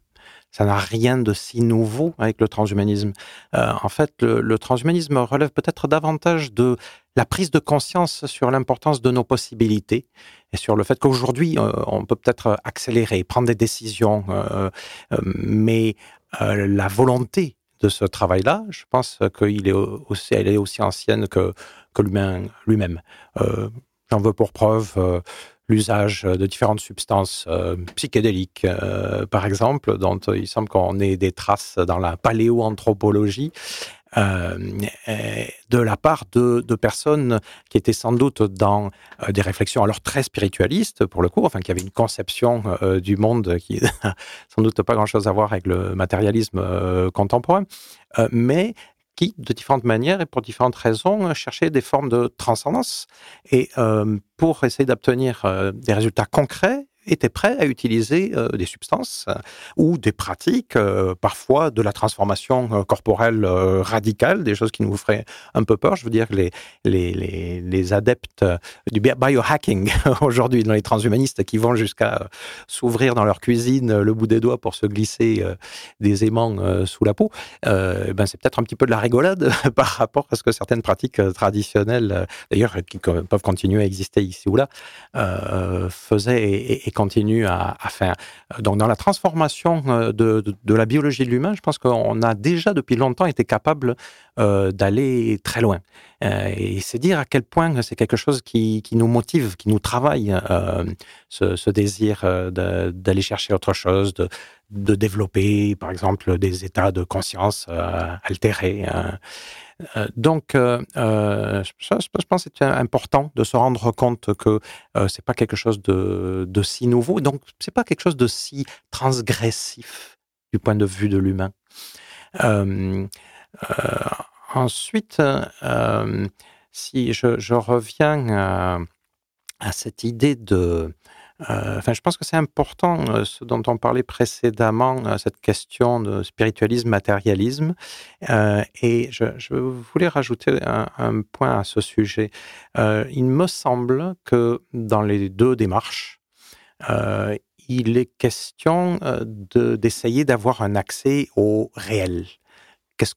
ça n'a rien de si nouveau avec le transhumanisme. Euh, en fait, le, transhumanisme relève peut-être davantage de la prise de conscience sur l'importance de nos possibilités et sur le fait qu'aujourd'hui, euh, on peut peut-être accélérer, prendre des décisions, euh, mais la volonté de ce travail-là, je pense qu'elle est aussi, elle est aussi ancienne que, que l'humain lui-même. J'en veux pour preuve l'usage de différentes substances euh, psychédéliques, euh, par exemple, dont il semble qu'on ait des traces dans la paléoanthropologie. Euh, de la part de, personnes qui étaient sans doute dans des réflexions alors très spiritualistes pour le coup, enfin qui avaient une conception du monde qui n'a sans doute pas grand-chose à voir avec le matérialisme contemporain, mais qui, de différentes manières et pour différentes raisons, cherchaient des formes de transcendance. Et euh, pour essayer d'obtenir euh, des résultats concrets, étaient prêts à utiliser euh, des substances euh, ou des pratiques, euh, parfois de la transformation corporelle radicale, des choses qui nous feraient un peu peur. Je veux dire, les, les, les, adeptes du biohacking aujourd'hui dans les transhumanistes qui vont jusqu'à s'ouvrir dans leur cuisine le bout des doigts pour se glisser des aimants sous la peau, ben c'est peut-être un petit peu de la rigolade par rapport à ce que certaines pratiques traditionnelles, d'ailleurs qui peuvent continuer à exister ici ou là, faisaient continue à, faire. Donc, dans la transformation euh, de, de, la biologie de l'humain, je pense qu'on a déjà depuis longtemps été capable euh, d'aller très loin. Euh, et c'est dire à quel point c'est quelque chose qui, qui, nous motive, qui nous travaille, ce, ce, désir d'aller chercher autre chose, de, de, développer, par exemple, des états de conscience altérés. Euh, donc, euh, euh, je, pense que c'est important de se rendre compte que c'est pas quelque chose de, si nouveau, donc c'est pas quelque chose de si transgressif du point de vue de l'humain. ensuite, si je, reviens à cette idée de euh, enfin, je pense que c'est important, euh, ce dont on parlait précédemment, euh, cette question de spiritualisme, matérialisme. et je, voulais rajouter un, point à ce sujet. il me semble que dans les deux démarches, il est question d'essayer d'avoir un accès au réel.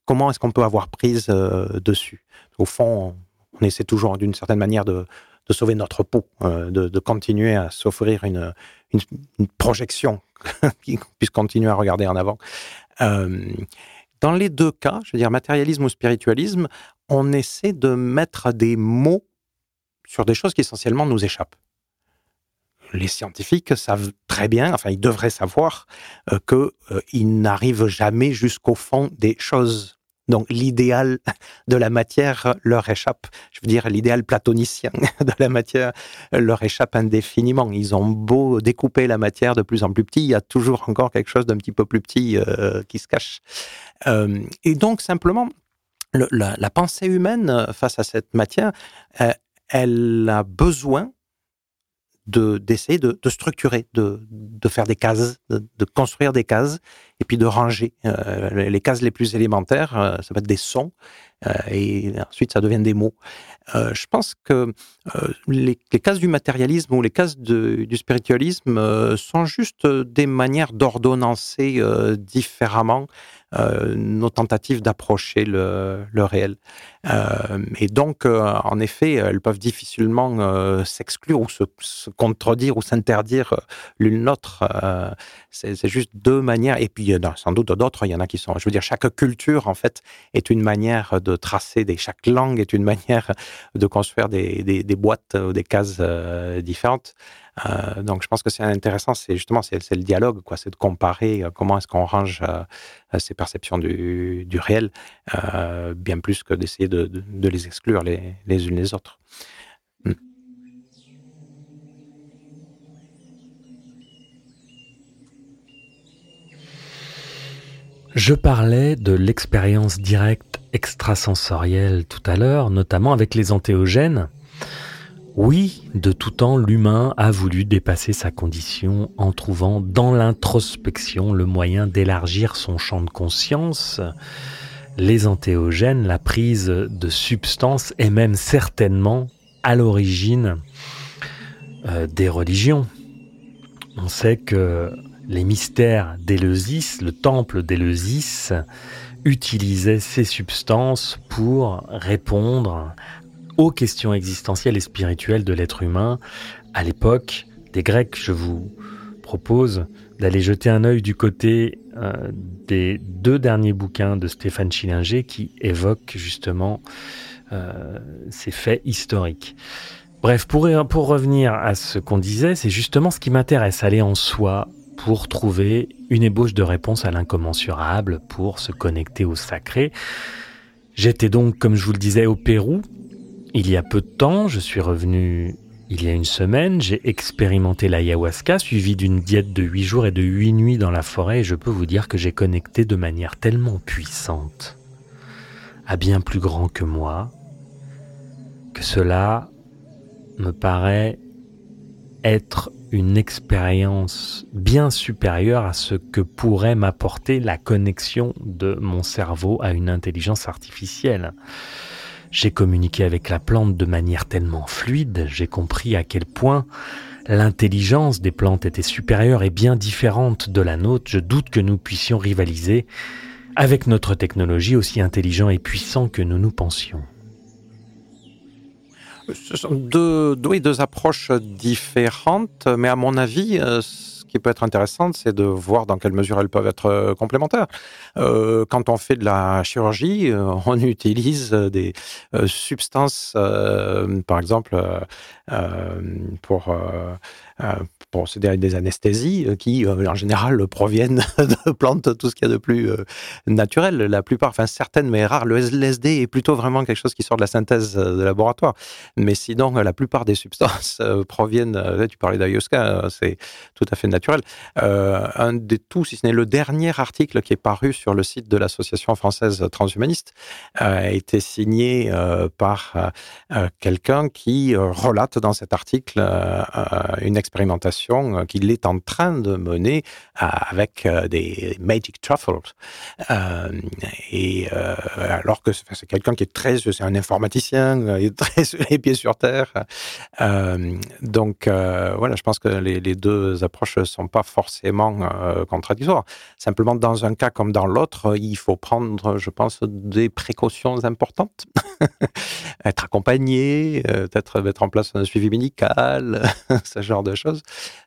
comment est-ce qu'on peut avoir prise dessus? Au fond, on essaie toujours d'une certaine manière de, sauver notre peau, de, continuer à s'offrir une, projection qui puisse continuer à regarder en avant. dans les deux cas, je veux dire matérialisme ou spiritualisme, on essaie de mettre des mots sur des choses qui essentiellement nous échappent. Les scientifiques savent très bien, enfin ils devraient savoir, euh, qu'ils euh, n'arrivent jamais jusqu'au fond des choses. Donc l'idéal de la matière leur échappe. Je veux dire, l'idéal platonicien de la matière leur échappe indéfiniment. Ils ont beau découper la matière de plus en plus petit, il y a toujours encore quelque chose d'un petit peu plus petit euh, qui se cache. et donc simplement, la, pensée humaine euh, face à cette matière, euh, elle a besoin d'essayer de, structurer, de, faire des cases, de, construire des cases, et puis de ranger. Euh, les cases les plus élémentaires, ça va être des sons, et ensuite ça devient des mots. je pense que les, cases du matérialisme ou les cases du spiritualisme sont juste des manières d'ordonnancer différemment euh, nos tentatives d'approcher le, réel. Euh, et donc, euh, en effet, elles peuvent difficilement s'exclure ou se, contredire ou s'interdire l'une l'autre. c'est juste deux manières. Et puis, a sans doute d'autres. Il y en a qui sont. Je veux dire, chaque culture, en fait, est une manière de tracer des. Chaque langue est une manière de construire des, des, boîtes ou des cases différentes. Euh, donc, je pense que c'est intéressant, c'est justement c'est le dialogue, quoi, c'est de comparer euh, comment est-ce qu'on range euh, ces perceptions du, réel, bien plus que d'essayer de, les exclure les, les unes les autres. Je parlais de l'expérience directe extrasensorielle tout à l'heure, notamment avec les antéogènes. Oui, de tout temps, l'humain a voulu dépasser sa condition en trouvant dans l'introspection le moyen d'élargir son champ de conscience. Les antéogènes, la prise de substances est même certainement à l'origine euh, des religions. On sait que les mystères d'Éleusis, le temple d'Éleusis, utilisait ces substances pour répondre aux questions existentielles et spirituelles de l'être humain à l'époque des Grecs. Je vous propose d'aller jeter un œil du côté euh, des deux derniers bouquins de Stéphane Schillinger qui évoquent justement euh, ces faits historiques. Bref, pour revenir à ce qu'on disait, c'est justement ce qui m'intéresse, aller en soi pour trouver une ébauche de réponse à l'incommensurable, pour se connecter au sacré. J'étais donc, comme je vous le disais, au Pérou il y a peu de temps, je suis revenu il y a une semaine, j'ai expérimenté l'ayahuasca suivi d'une diète de 8 jours et de 8 nuits dans la forêt. Et je peux vous dire que j'ai connecté de manière tellement puissante à bien plus grand que moi que cela me paraît être une expérience bien supérieure à ce que pourrait m'apporter la connexion de mon cerveau à une intelligence artificielle. J'ai communiqué avec la plante de manière tellement fluide, j'ai compris à quel point l'intelligence des plantes était supérieure et bien différente de la nôtre. Je doute que nous puissions rivaliser avec notre technologie aussi intelligent et puissant que nous nous pensions. Ce sont deux, deux approches différentes, mais à mon avis, euh, qui peut être intéressante, c'est de voir dans quelle mesure elles peuvent être euh, complémentaires. Euh, quand on fait de la chirurgie, on utilise des substances, par exemple, pour procéder des anesthésies qui, en général, proviennent de plantes, tout ce qu'il y a de plus naturel. La plupart, enfin certaines, mais rares. Le LSD est plutôt vraiment quelque chose qui sort de la synthèse de laboratoire. Mais sinon, la plupart des substances proviennent, tu parlais d'ayahuasca, c'est tout à fait naturel euh, un des tout, si ce n'est le dernier article qui est paru sur le site de l'Association française transhumaniste, euh, a été signé euh, par quelqu'un qui relate dans cet article une expérience l'expérimentation euh, qu'il est en train de mener avec des Magic Truffles. et alors que c'est quelqu'un qui est très, c'est un informaticien, il est très sur les pieds sur terre. donc voilà, je pense que les, les deux approches ne sont pas forcément contradictoires. Simplement, dans un cas comme dans l'autre, il faut prendre, je pense, des précautions importantes. Être accompagné, peut-être mettre en place un suivi médical, ce genre de choses,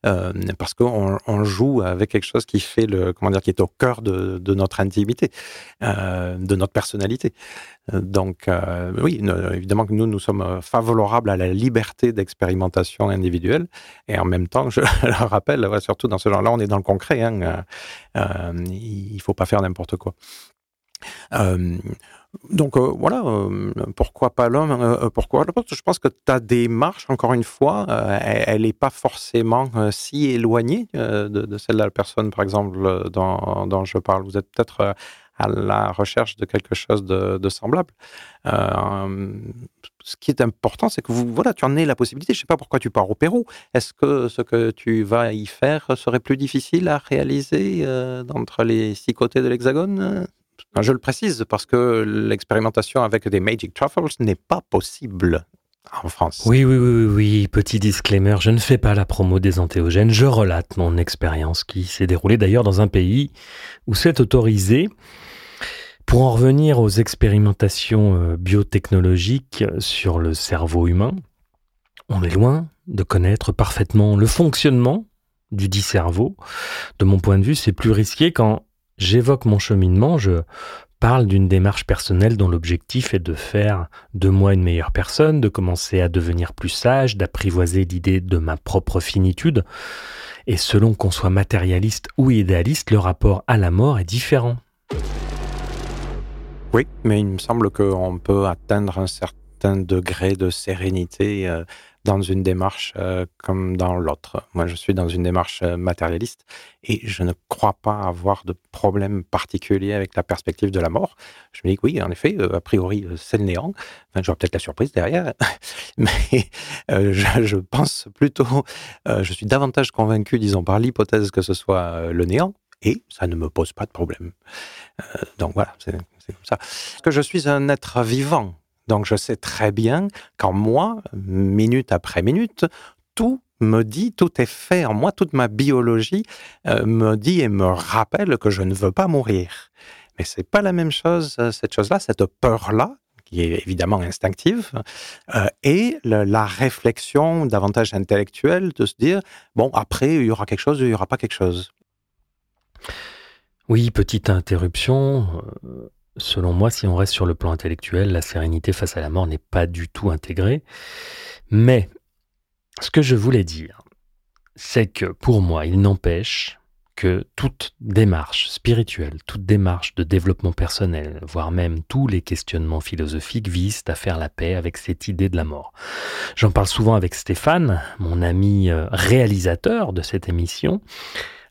euh, parce qu'on on joue avec quelque chose qui fait le, comment dire, qui est au cœur de, de notre intimité, euh, de notre personnalité. Donc, euh, oui, évidemment que nous, nous sommes favorables à la liberté d'expérimentation individuelle. Et en même temps, je le rappelle, surtout dans ce genre-là, on est dans le concret. Hein, il faut pas faire n'importe quoi. Donc euh, voilà, euh, pourquoi pas l'homme euh, Pourquoi Je pense que ta démarche, encore une fois, elle n'est pas forcément si éloignée de, celle de la personne, par exemple, dont, je parle. Vous êtes peut-être à la recherche de quelque chose de, semblable. ce qui est important, c'est que vous, voilà, tu en aies la possibilité. Je ne sais pas pourquoi tu pars au Pérou. Est-ce que ce que tu vas y faire serait plus difficile à réaliser entre les six côtés de l'Hexagone je le précise parce que l'expérimentation avec des Magic Truffles n'est pas possible en France. Oui, oui, oui, oui, petit disclaimer, je ne fais pas la promo des antéogènes, je relate mon expérience qui s'est déroulée d'ailleurs dans un pays où c'est autorisé. Pour en revenir aux expérimentations euh, biotechnologiques sur le cerveau humain, on est loin de connaître parfaitement le fonctionnement du dit cerveau. De mon point de vue, c'est plus risqué quand j'évoque mon cheminement, je parle d'une démarche personnelle dont l'objectif est de faire de moi une meilleure personne, de commencer à devenir plus sage, d'apprivoiser l'idée de ma propre finitude. Et selon qu'on soit matérialiste ou idéaliste, le rapport à la mort est différent. Oui, mais il me semble qu'on peut atteindre un certain degré de sérénité euh, dans une démarche euh, comme dans l'autre. Moi, je suis dans une démarche euh, matérialiste et je ne crois pas avoir de problème particulier avec la perspective de la mort. Je me dis que oui, en effet, euh, a priori, c'est le néant. Enfin, j'aurai peut-être la surprise derrière, mais je, pense plutôt, je suis davantage convaincu, disons, par l'hypothèse que ce soit le néant et ça ne me pose pas de problème. donc voilà, c'est comme ça. Que je suis un être vivant? Donc je sais très bien qu'en moi, minute après minute, tout me dit, tout est fait en moi, toute ma biologie euh, me dit et me rappelle que je ne veux pas mourir. Mais c'est pas la même chose, euh, cette chose-là, cette peur-là, qui est évidemment instinctive, euh, et la réflexion davantage intellectuelle de se dire, bon, après, il y aura quelque chose, il n'y aura pas quelque chose. Oui, petite interruption. Selon moi, si on reste sur le plan intellectuel, la sérénité face à la mort n'est pas du tout intégrée. Mais ce que je voulais dire, c'est que pour moi, il n'empêche que toute démarche spirituelle, toute démarche de développement personnel, voire même tous les questionnements philosophiques visent à faire la paix avec cette idée de la mort. J'en parle souvent avec Stéphane, mon ami euh, réalisateur de cette émission,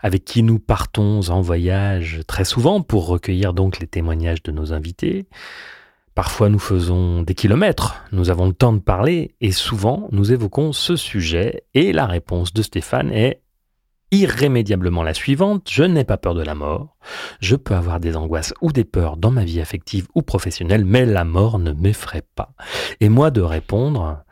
avec qui nous partons en voyage très souvent pour recueillir donc les témoignages de nos invités. Parfois nous faisons des kilomètres, nous avons le temps de parler et souvent nous évoquons ce sujet et la réponse de Stéphane est irrémédiablement la suivante, je n'ai pas peur de la mort, je peux avoir des angoisses ou des peurs dans ma vie affective ou professionnelle, mais la mort ne m'effraie pas. Et moi de répondre,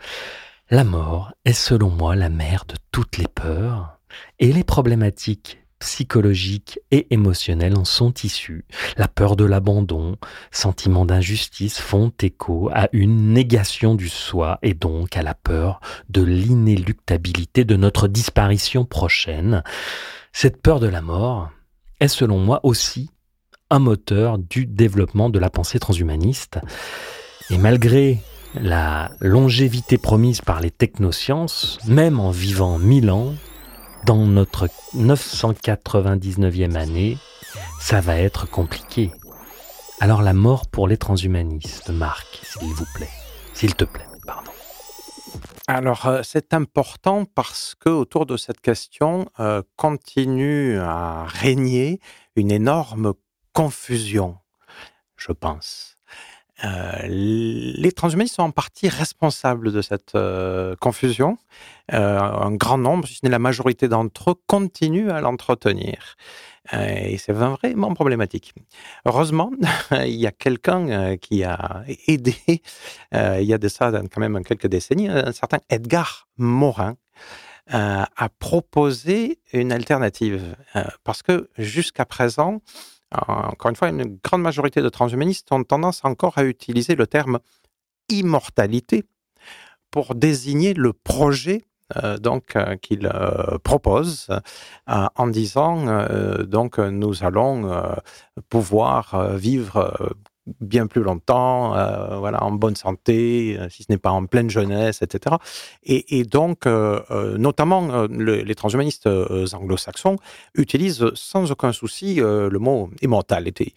la mort est selon moi la mère de toutes les peurs, et les problématiques psychologiques et émotionnels en sont issus. La peur de l'abandon, sentiment d'injustice font écho à une négation du soi et donc à la peur de l'inéluctabilité de notre disparition prochaine. Cette peur de la mort est selon moi aussi un moteur du développement de la pensée transhumaniste. Et malgré la longévité promise par les technosciences, même en vivant mille ans, dans notre 999e année, ça va être compliqué. Alors la mort pour les transhumanistes, Marc, s'il vous plaît. S'il te plaît, pardon. Alors, euh, c'est important parce que autour de cette question euh, continue à régner une énorme confusion, je pense. Les transhumanistes sont en partie responsables de cette confusion. un grand nombre, si ce n'est la majorité d'entre eux, continuent à l'entretenir. et c'est vraiment problématique. Heureusement, il y a quelqu'un qui a aidé, il y a de ça quand même quelques décennies, un certain Edgar Morin, euh, a proposé une alternative. Euh, parce que jusqu'à présent, encore une fois, une grande majorité de transhumanistes ont tendance encore à utiliser le terme immortalité pour désigner le projet euh, donc qu'il propose en disant donc nous allons pouvoir vivre bien plus longtemps, euh, voilà, en bonne santé, euh, si ce n'est pas en pleine jeunesse, etc. Et, donc, euh, notamment, les transhumanistes anglo-saxons utilisent sans aucun souci le mot immortalité.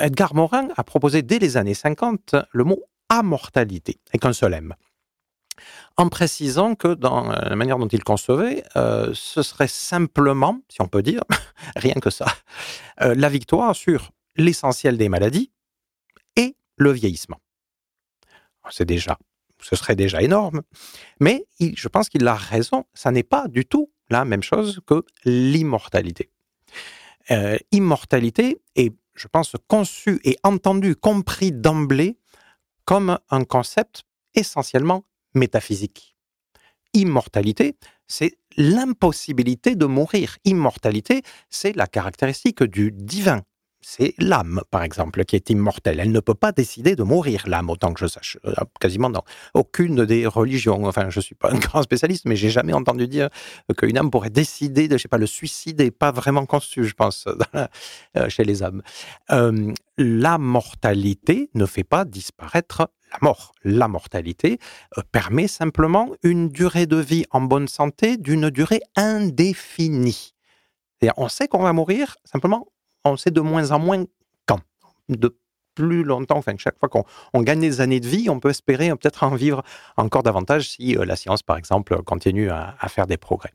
Edgar Morin a proposé dès les années 50 le mot amortalité, avec un seul M en précisant que dans la manière dont il concevait, ce serait simplement, si on peut dire, rien que ça, la victoire sur l'essentiel des maladies et le vieillissement. C'est déjà, ce serait déjà énorme, mais je pense qu'il a raison, ça n'est pas du tout la même chose que l'immortalité. Euh, immortalité est, je pense, conçu et entendu, compris d'emblée comme un concept essentiellement métaphysique. Immortalité, c'est l'impossibilité de mourir. Immortalité, c'est la caractéristique du divin, c'est l'âme, par exemple, qui est immortelle. Elle ne peut pas décider de mourir, l'âme, autant que je sache. Euh, quasiment dans aucune des religions. Enfin, je ne suis pas un grand spécialiste, mais j'ai jamais entendu dire qu'une âme pourrait décider de, je sais pas, le suicide n'est pas vraiment conçu, je pense, euh, chez les âmes. Euh, la mortalité ne fait pas disparaître la mort. La mortalité permet simplement une durée de vie en bonne santé d'une durée indéfinie. on sait qu'on va mourir, simplement on sait de moins en moins quand. De plus longtemps, enfin, chaque fois qu'on gagne des années de vie, on peut espérer peut-être en vivre encore davantage si euh, la science, par exemple, continue à, faire des progrès.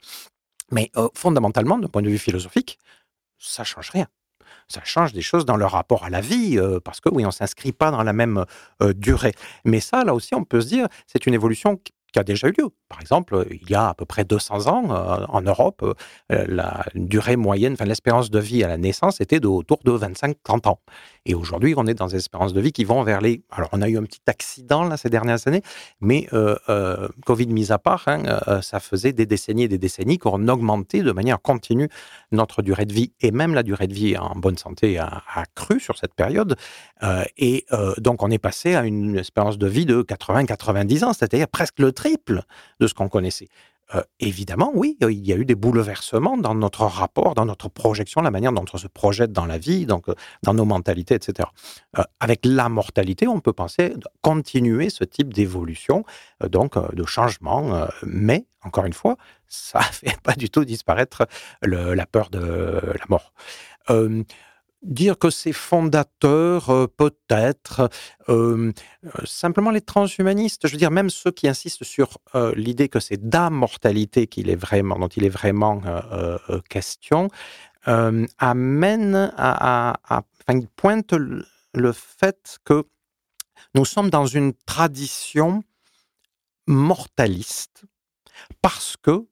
Mais euh, fondamentalement, d'un point de vue philosophique, ça change rien. Ça change des choses dans le rapport à la vie, euh, parce que oui, on s'inscrit pas dans la même durée. Mais ça, là aussi, on peut se dire, c'est une évolution qui a déjà eu lieu. Par exemple, il y a à peu près 200 ans, euh, en Europe, euh, la durée moyenne, enfin l'espérance de vie à la naissance était de autour de 25-30 ans. Et aujourd'hui, on est dans des espérances de vie qui vont vers les... Alors, on a eu un petit accident là ces dernières années, mais euh, Covid mis à part, hein, ça faisait des décennies et des décennies qu'on augmentait de manière continue notre durée de vie et même la durée de vie en bonne santé a, a cru sur cette période. et donc, on est passé à une espérance de vie de 80-90 ans, c'est-à-dire presque le triple de ce qu'on connaissait. Euh, évidemment, oui, il y a eu des bouleversements dans notre rapport, dans notre projection, la manière dont on se projette dans la vie, donc euh, dans nos mentalités, etc. Euh, avec la mortalité, on peut penser continuer ce type d'évolution, donc de changement, mais encore une fois, ça ne fait pas du tout disparaître la peur de la mort. Dire que c'est fondateur, euh, peut-être. Euh, simplement, les transhumanistes, je veux dire, même ceux qui insistent sur euh, l'idée que c'est d'immortalité qu'il est vraiment, dont il est vraiment question, amènent à, à, enfin, pointent le fait que nous sommes dans une tradition mortaliste parce que,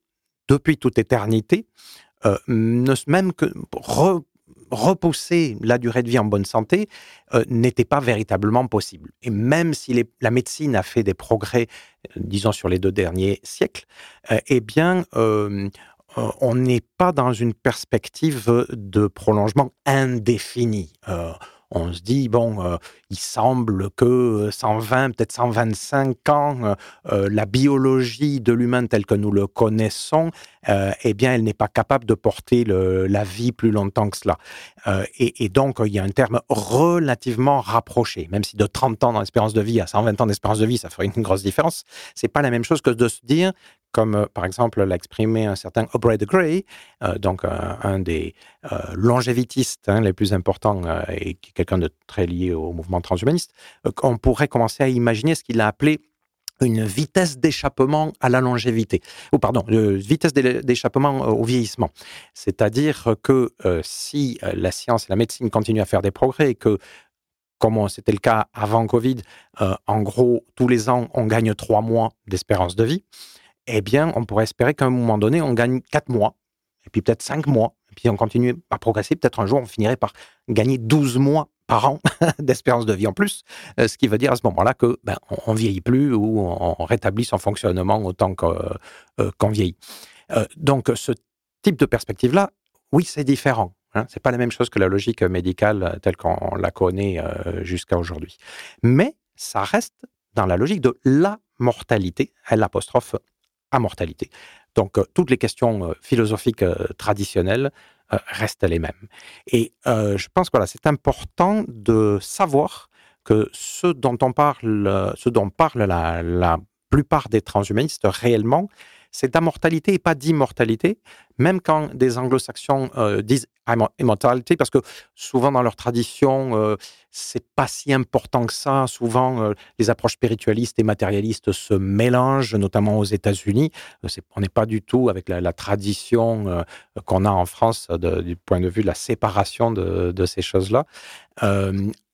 depuis toute éternité, même que repousser la durée de vie en bonne santé euh, n'était pas véritablement possible. Et même si la médecine a fait des progrès, euh, disons sur les deux derniers siècles, euh, eh bien, on n'est pas dans une perspective de prolongement indéfini on se dit, bon, il semble que 120, peut-être 125 ans, la biologie de l'humain telle que nous le connaissons, eh bien, elle n'est pas capable de porter la vie plus longtemps que cela. Et, donc, il y a un terme relativement rapproché, même si de 30 ans d'espérance de vie à 120 ans d'espérance de vie, ça ferait une grosse différence. C'est pas la même chose que de se dire comme euh, par exemple l'a exprimé un certain Aubrey de Grey, euh, donc euh, un des longévitistes hein, les plus importants et quelqu'un de très lié au mouvement transhumaniste, qu'on pourrait commencer à imaginer ce qu'il a appelé une vitesse d'échappement à la longévité, ou pardon, une vitesse d'échappement au vieillissement. C'est-à-dire que si la science et la médecine continuent à faire des progrès et que comme c'était le cas avant Covid, en gros, tous les ans, on gagne trois mois d'espérance de vie, eh bien, on pourrait espérer qu'à un moment donné, on gagne quatre mois, et puis peut-être cinq mois, et puis on continue à progresser. Peut-être un jour, on finirait par gagner 12 mois par an d'espérance de vie en plus, euh, ce qui veut dire à ce moment-là que ben, on, vieillit plus ou on, rétablit son fonctionnement autant euh, qu'on vieillit. Euh, donc ce type de perspective-là, oui, c'est différent. Hein, c'est pas la même chose que la logique médicale telle qu'on la connaît jusqu'à aujourd'hui. Mais ça reste dans la logique de la mortalité, l'apostrophe à mortalité. Donc toutes les questions philosophiques traditionnelles euh, restent les mêmes. Et euh, je pense que voilà, c'est important de savoir que ce dont on parle, ce dont parle la, la plupart des transhumanistes réellement, c'est d'immortalité et pas d'immortalité, même quand des anglo-saxons euh, disent immortalité, parce que souvent dans leur tradition, euh, c'est pas si important que ça. Souvent, euh, les approches spiritualistes et matérialistes se mélangent, notamment aux États-Unis. on n'est pas du tout avec la, tradition qu'on a en France du point de vue de la séparation de, de ces choses-là.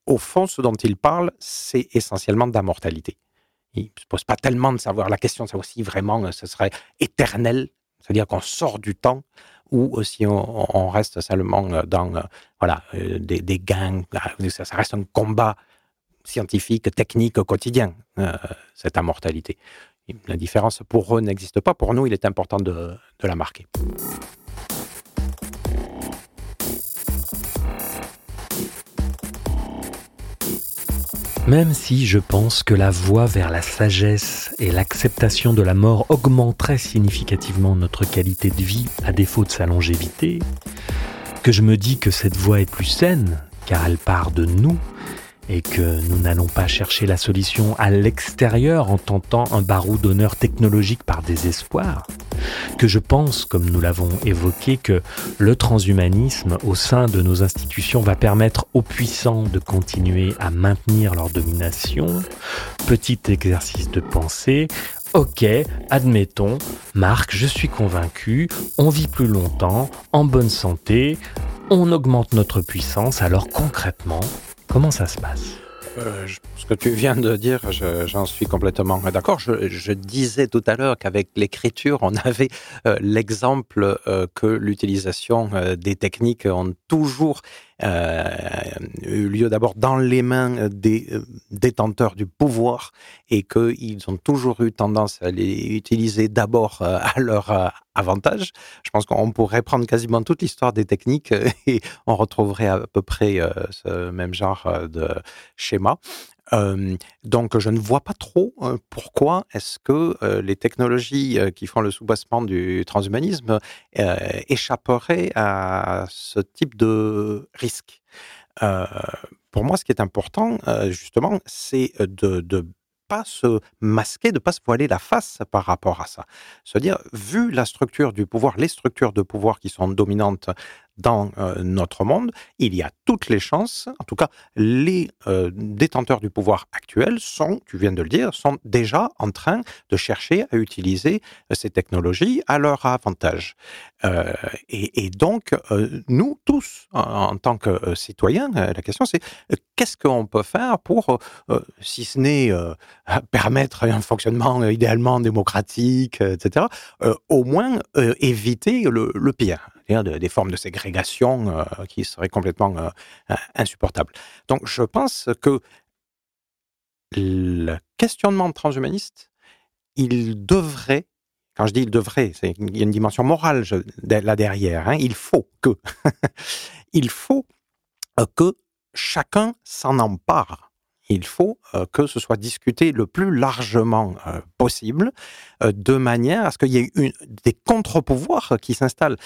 au fond, ce dont ils parlent, c'est essentiellement d'immortalité il ne se pose pas tellement de savoir. La question, c'est aussi vraiment, euh, ce serait éternel, c'est-à-dire qu'on sort du temps ou si on, reste seulement euh, dans euh, voilà, des, des gains, ça, reste un combat scientifique, technique quotidien, cette immortalité. La différence pour eux n'existe pas. Pour nous, il est important de la marquer. Même si je pense que la voie vers la sagesse et l'acceptation de la mort augmenterait significativement notre qualité de vie à défaut de sa longévité, que je me dis que cette voie est plus saine car elle part de nous et que nous n'allons pas chercher la solution à l'extérieur en tentant un barreau d'honneur technologique par désespoir, que je pense, comme nous l'avons évoqué, que le transhumanisme au sein de nos institutions va permettre aux puissants de continuer à maintenir leur domination. Petit exercice de pensée, Ok, admettons, Marc, je suis convaincu, on vit plus longtemps, en bonne santé, on augmente notre puissance, alors concrètement, Comment ça se passe euh, ce que tu viens de dire, j'en suis complètement d'accord. Je, disais tout à l'heure qu'avec l'écriture, on avait euh, l'exemple euh, que l'utilisation des techniques ont toujours eu lieu d'abord dans les mains des détenteurs du pouvoir et qu'ils ont toujours eu tendance à les utiliser d'abord à leur avantage. Je pense qu'on pourrait prendre quasiment toute l'histoire des techniques et on retrouverait à peu près ce même genre de schéma donc, je ne vois pas trop pourquoi est-ce que les technologies qui font le soubassement du transhumanisme échapperaient à ce type de risque? pour moi, ce qui est important, justement, c'est de, de pas se masquer, de pas se voiler la face par rapport à ça. Se dire, vu la structure du pouvoir, les structures de pouvoir qui sont dominantes dans euh, notre monde, il y a toutes les chances, en tout cas les euh, détenteurs du pouvoir actuels sont, tu viens de le dire, sont déjà en train de chercher à utiliser euh, ces technologies à leur avantage. Et, donc, nous tous, en, tant que citoyens, la question c'est qu'est-ce qu'on peut faire pour, si ce n'est permettre un fonctionnement idéalement démocratique, etc., au moins éviter le pire? Des formes de ségrégation euh, qui seraient complètement euh, insupportables. Donc je pense que le questionnement transhumaniste, il devrait, quand je dis il devrait, il y a une dimension morale là derrière, hein, il faut que, il faut euh, que chacun s'en empare il faut que ce soit discuté le plus largement possible, de manière à ce qu'il y ait des contre-pouvoirs qui s'installent.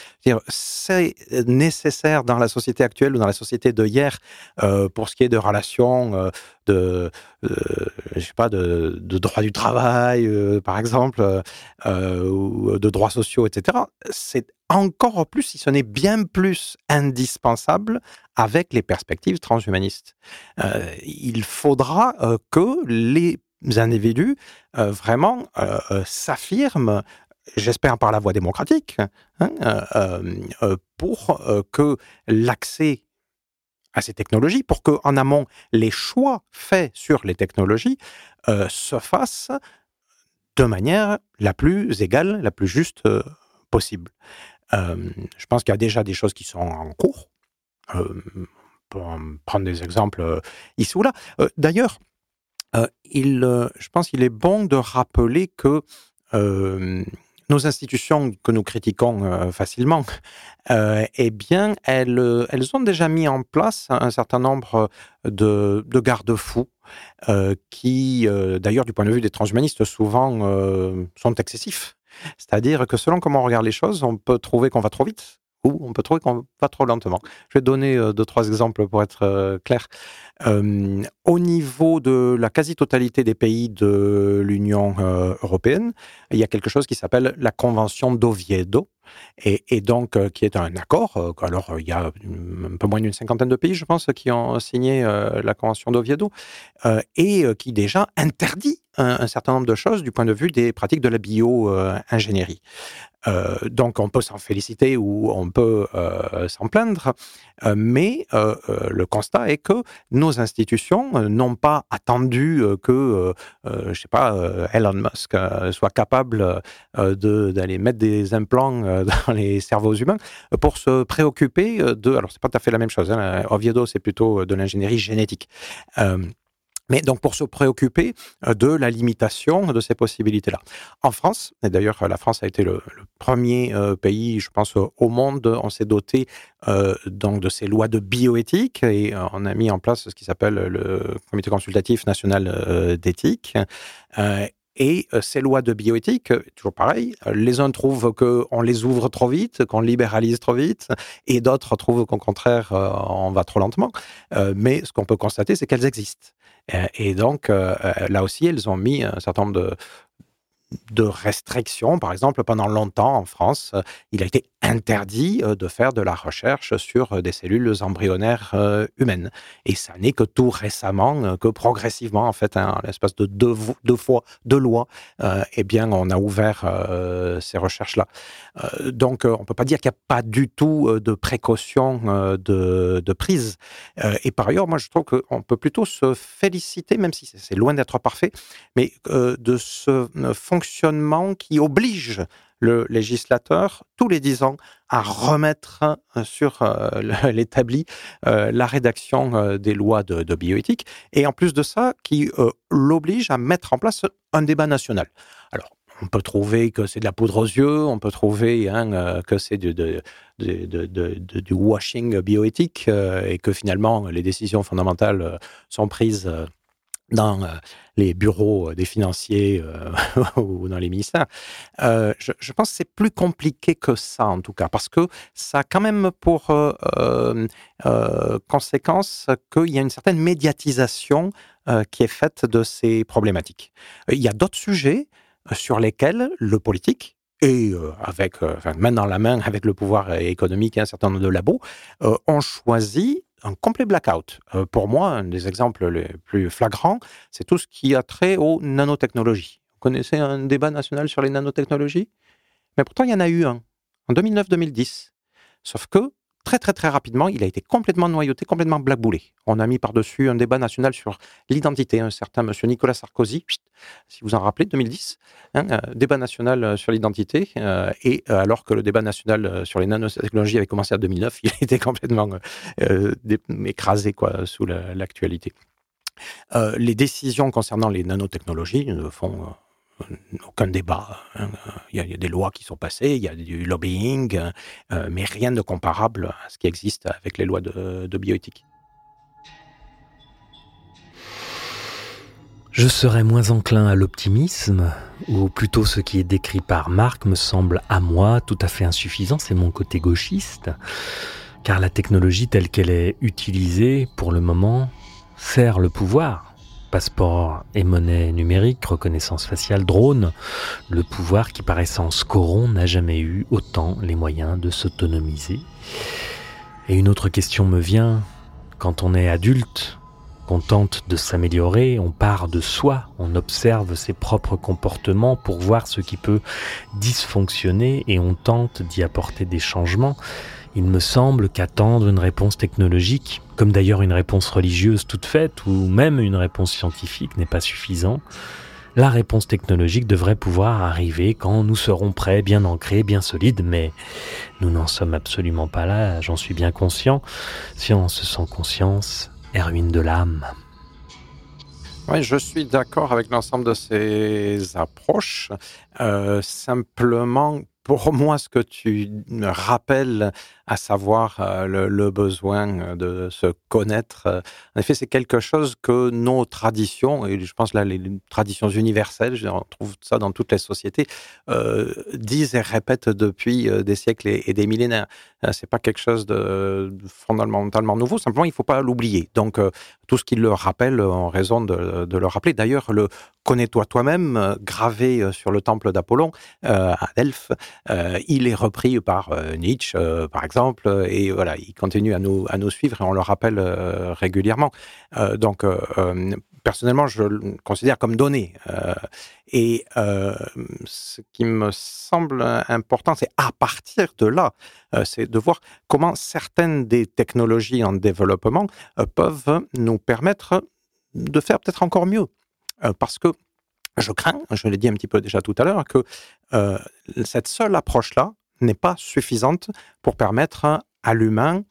C'est nécessaire dans la société actuelle ou dans la société de hier, pour ce qui est de relations de, je sais pas, de, droit du travail, par exemple, ou de droits sociaux, etc. C'est encore plus, si ce n'est bien plus indispensable avec les perspectives transhumanistes. Euh, il faudra euh, que les individus euh, vraiment s'affirment, j'espère par la voie démocratique, hein, pour que l'accès à ces technologies pour qu'en amont, les choix faits sur les technologies se fassent de manière la plus égale, la plus juste possible. Euh, je pense qu'il y a déjà des choses qui sont en cours. Euh, en prendre des exemples euh, ici ou là. D'ailleurs, il, je pense qu'il est bon de rappeler que nos institutions que nous critiquons facilement, eh bien, elles, ont déjà mis en place un, certain nombre de, de garde-fous qui, d'ailleurs, du point de vue des transhumanistes, souvent sont excessifs. C'est-à-dire que selon comment on regarde les choses, on peut trouver qu'on va trop vite ou on peut trouver qu'on va trop lentement. Je vais donner euh, deux, trois exemples pour être euh, clair. Euh, au niveau de la quasi-totalité des pays de l'Union européenne, il y a quelque chose qui s'appelle la Convention d'Oviedo, et, et donc qui est un accord. alors, il y a un peu moins d'une cinquantaine de pays, je pense, qui ont signé la Convention d'Oviedo, et qui déjà interdit un, certain nombre de choses du point de vue des pratiques de la bio-ingénierie. Euh, donc, on peut s'en féliciter ou on peut euh, s'en plaindre, euh, mais le constat est que nos institutions n'ont pas attendu que, je sais pas, Elon Musk soit capable d'aller mettre des implants dans les cerveaux humains pour se préoccuper de. Alors, c'est pas tout à fait la même chose. Hein, Oviedo, c'est plutôt de l'ingénierie génétique. Mais donc pour se préoccuper euh, de la limitation de ces possibilités-là. En France, et d'ailleurs la France a été le, premier euh, pays, je pense, au monde, on s'est doté euh, donc de ces lois de bioéthique et on a mis en place ce qui s'appelle le Comité consultatif national d'éthique. Et ces lois de bioéthique, toujours pareil, les uns trouvent qu'on les ouvre trop vite, qu'on libéralise trop vite, et d'autres trouvent qu'au contraire, on va trop lentement. Mais ce qu'on peut constater, c'est qu'elles existent. Et donc, euh, euh, là aussi, elles ont mis un certain nombre de, de restrictions. Par exemple, pendant longtemps en France, euh, il a été interdit euh, de faire de la recherche sur euh, des cellules embryonnaires humaines. Et ça n'est que tout récemment, que progressivement, en fait, hein, l'espace de deux, fois, deux lois, eh bien, on a ouvert ces recherches-là. Donc, on peut pas dire qu'il n'y a pas du tout de précaution de, de prise. Et par ailleurs, moi, je trouve qu'on peut plutôt se féliciter, même si c'est- loin d'être parfait, mais de ce euh, fonctionnement qui oblige le législateur, tous les dix ans, à remettre euh, sur euh, l'établi euh, la rédaction des lois de, bioéthique, et en plus de ça, qui l'oblige à mettre en place un débat national. Alors, on peut trouver que c'est de la poudre aux yeux, on peut trouver hein, que c'est du, washing bioéthique et que finalement les décisions fondamentales sont prises dans les bureaux des financiers ou dans les ministères. Je, pense que c'est plus compliqué que ça en tout cas, parce que ça a quand même pour conséquence qu'il y a une certaine médiatisation qui est faite de ces problématiques. Il y a d'autres sujets sur lesquels le politique et avec main dans la main avec le pouvoir économique et un certain nombre de labos ont choisi un complet blackout. Euh, pour moi, un des exemples les plus flagrants, c'est tout ce qui a trait aux nanotechnologies. Vous connaissez un débat national sur les nanotechnologies? Mais pourtant, il y en a eu un en 2009-2010. Sauf que très très très rapidement, il a été complètement noyauté, complètement blackboulé. On a mis par-dessus un débat national sur l'identité. Un certain monsieur Nicolas Sarkozy, si vous en rappelez, 2010, hein, euh, débat national euh, sur l'identité. euh, et alors que le débat national sur les nanotechnologies avait commencé en 2009, il était complètement écrasé quoi, sous la- l'actualité. Les décisions concernant les nanotechnologies font aucun débat. hein. Il y, a, des lois qui sont passées, il y a du lobbying, euh, mais rien de comparable à ce qui existe avec les lois de, de bioéthique. Je serais moins enclin à l'optimisme, ou plutôt ce qui est décrit par Marc me semble à moi tout à fait insuffisant, c'est mon côté gauchiste, car la technologie telle qu'elle est utilisée pour le moment sert le pouvoir. Passeport et monnaie numérique, reconnaissance faciale, drone, le pouvoir qui par essence corrompt n'a jamais eu autant les moyens de s'autonomiser. Et une autre question me vient, quand on est adulte, qu'on tente de s'améliorer, on part de soi, on observe ses propres comportements pour voir ce qui peut dysfonctionner et on tente d'y apporter des changements. Il me semble qu'attendre une réponse technologique, comme d'ailleurs une réponse religieuse toute faite, ou même une réponse scientifique, n'est pas suffisant. La réponse technologique devrait pouvoir arriver quand nous serons prêts, bien ancrés, bien solides, mais nous n'en sommes absolument pas là, j'en suis bien conscient. Science sans conscience est ruine de l'âme. Oui, je suis d'accord avec l'ensemble de ces approches. Euh, simplement, pour moi, ce que tu rappelles, à savoir euh, le, besoin de se connaître, euh, en effet, c'est quelque chose que nos traditions, et je pense là les traditions universelles, on trouve ça dans toutes les sociétés, euh, disent et répètent depuis des siècles et, des millénaires. c'est pas quelque chose de fondamentalement nouveau, simplement il faut pas l'oublier. Donc tout ce qui le rappelle, en raison de le rappeler. D'ailleurs, le connais-toi toi-même, gravé sur le temple d'Apollon à Delphes, il est repris par Nietzsche, par exemple et voilà, ils continuent à nous, à nous suivre et on le rappelle euh, régulièrement. Euh, donc, euh, personnellement, je le considère comme donné. et ce qui me semble important, c'est à partir de là, c'est de voir comment certaines des technologies en développement peuvent nous permettre de faire peut-être encore mieux. parce que je crains, je l'ai dit un petit peu déjà tout à l'heure, que cette seule approche-là n'est pas suffisante pour permettre à l'humain,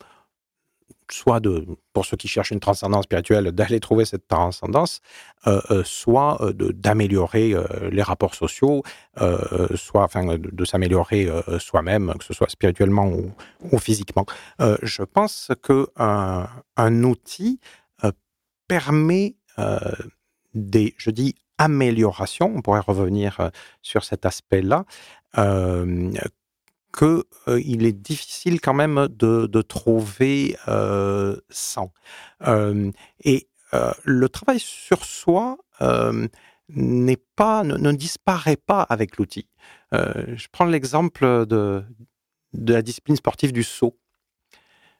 soit de, pour ceux qui cherchent une transcendance spirituelle, d'aller trouver cette transcendance, euh, euh, soit euh, d'améliorer les rapports sociaux, soit enfin, de, s'améliorer soi-même, que ce soit spirituellement ou, physiquement. je pense qu'un un outil permet des, je dis, améliorations, on pourrait revenir sur cet aspect-là, qu'il euh, est difficile quand même de, trouver euh, sans. Euh, et le travail sur soi n'est pas, ne, disparaît pas avec l'outil. je prends l'exemple de, de la discipline sportive du saut.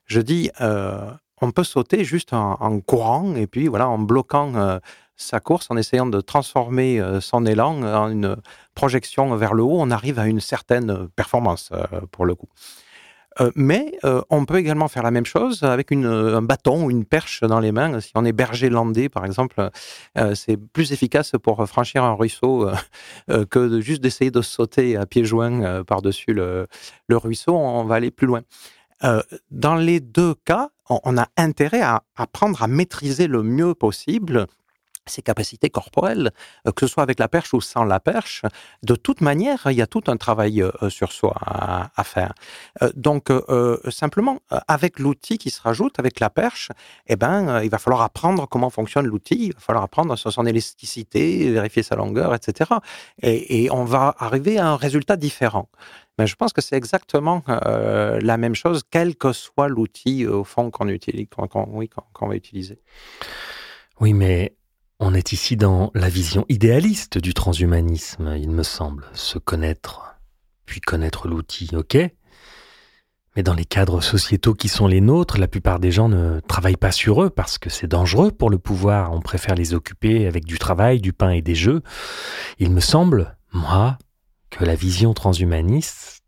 Je dis, on peut sauter juste en, en, courant et puis voilà, en bloquant sa course, en essayant de transformer euh, son élan en une projection vers le haut, on arrive à une certaine performance euh, pour le coup. Euh, mais on peut également faire la même chose avec un bâton ou une perche dans les mains. Si on est berger landais, par exemple, c'est plus efficace pour franchir un ruisseau que juste d'essayer de sauter à pieds joints par-dessus le, ruisseau. On va aller plus loin. dans les deux cas, on, a intérêt à apprendre à maîtriser le mieux possible ses capacités corporelles, euh, que ce soit avec la perche ou sans la perche, de toute manière, il y a tout un travail euh, euh, sur soi à, faire. Donc, simplement, avec l'outil qui se rajoute, avec la perche, eh ben, il va falloir apprendre comment fonctionne l'outil, il va falloir apprendre son élasticité, vérifier sa longueur, etc. Et, on va arriver à un résultat différent. Mais je pense que c'est exactement la même chose, quel que soit l'outil au fond qu'on utilise, qu'on va utiliser. Oui, mais on est ici dans la vision idéaliste du transhumanisme, il me semble. Se connaître, puis connaître l'outil, ok? Mais dans les cadres sociétaux qui sont les nôtres, la plupart des gens ne travaillent pas sur eux parce que c'est dangereux pour le pouvoir. On préfère les occuper avec du travail, du pain et des jeux. Il me semble, moi, que la vision transhumaniste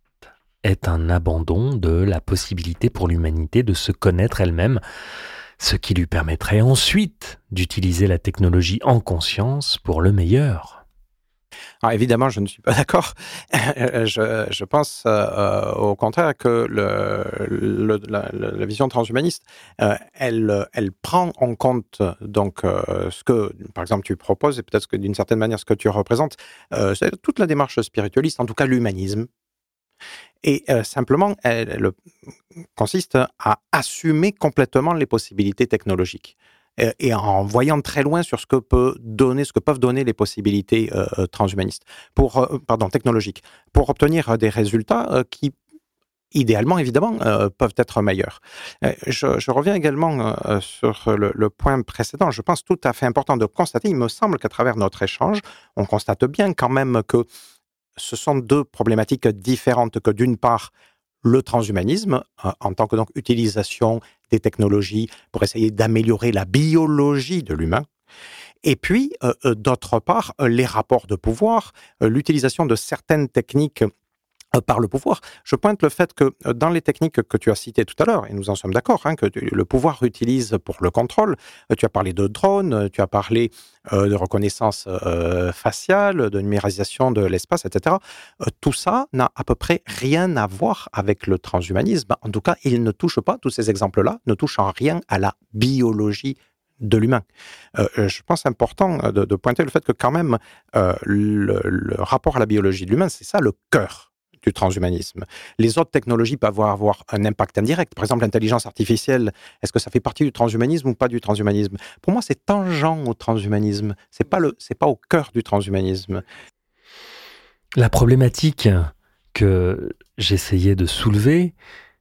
est un abandon de la possibilité pour l'humanité de se connaître elle-même ce qui lui permettrait ensuite d'utiliser la technologie en conscience pour le meilleur. Alors évidemment, je ne suis pas d'accord. je, pense euh, au contraire que la, vision transhumaniste, euh, elle, elle prend en compte donc euh, ce que, par exemple, tu proposes et peut-être que d'une certaine manière ce que tu représentes, c'est toute la démarche spiritualiste, en tout cas l'humanisme, et euh, simplement, elle, consiste à assumer complètement les possibilités technologiques euh, et en voyant très loin sur ce que peuvent donner les possibilités euh, transhumanistes, pour, pardon, technologiques, pour obtenir des résultats qui idéalement, évidemment, peuvent être meilleurs. Je, reviens également sur le, point précédent. Je pense tout à fait important de constater, il me semble qu'à travers notre échange, on constate bien quand même que ce sont deux problématiques différentes que d'une part, le transhumanisme, euh, en tant que donc utilisation des technologies pour essayer d'améliorer la biologie de l'humain, et puis, euh, euh, d'autre part, les rapports de pouvoir, l'utilisation de certaines techniques euh, par le pouvoir. Je pointe le fait que euh, dans les techniques que tu as citées tout à l'heure, et nous en sommes d'accord, hein, que le pouvoir utilise pour le contrôle, euh, tu as parlé de drones, tu as parlé de reconnaissance faciale, de numérisation de l'espace, etc. tout ça n'a à peu près rien à voir avec le transhumanisme. En tout cas, il ne touche pas, tous ces exemples-là ne touchent en rien à la biologie de l'humain. je pense important de, pointer le fait que quand même, le rapport à la biologie de l'humain, c'est ça le cœur du transhumanisme. Les autres technologies peuvent avoir un impact indirect. Par exemple, l'intelligence artificielle, est-ce que ça fait partie du transhumanisme ou pas du transhumanisme? Pour moi, c'est tangent au transhumanisme. C'est pas pas au cœur du transhumanisme. La problématique que j'essayais de soulever,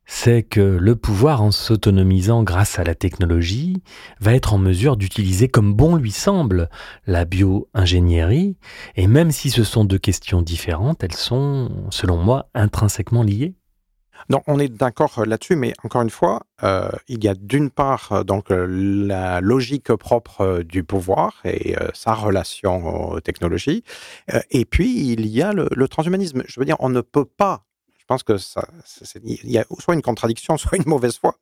c'est que le pouvoir, en s'autonomisant grâce à la technologie, va être en mesure d'utiliser comme bon lui semble la bio-ingénierie, et même si ce sont deux questions différentes, elles sont, selon moi, intrinsèquement liées. Donc, on est d'accord là-dessus, mais encore une fois, euh, il y a d'une part euh, donc la logique propre euh, du pouvoir et sa relation aux technologies, et puis il y a le, le, transhumanisme. Je veux dire, on ne peut pas pense que ça, il y a soit une contradiction, soit une mauvaise foi.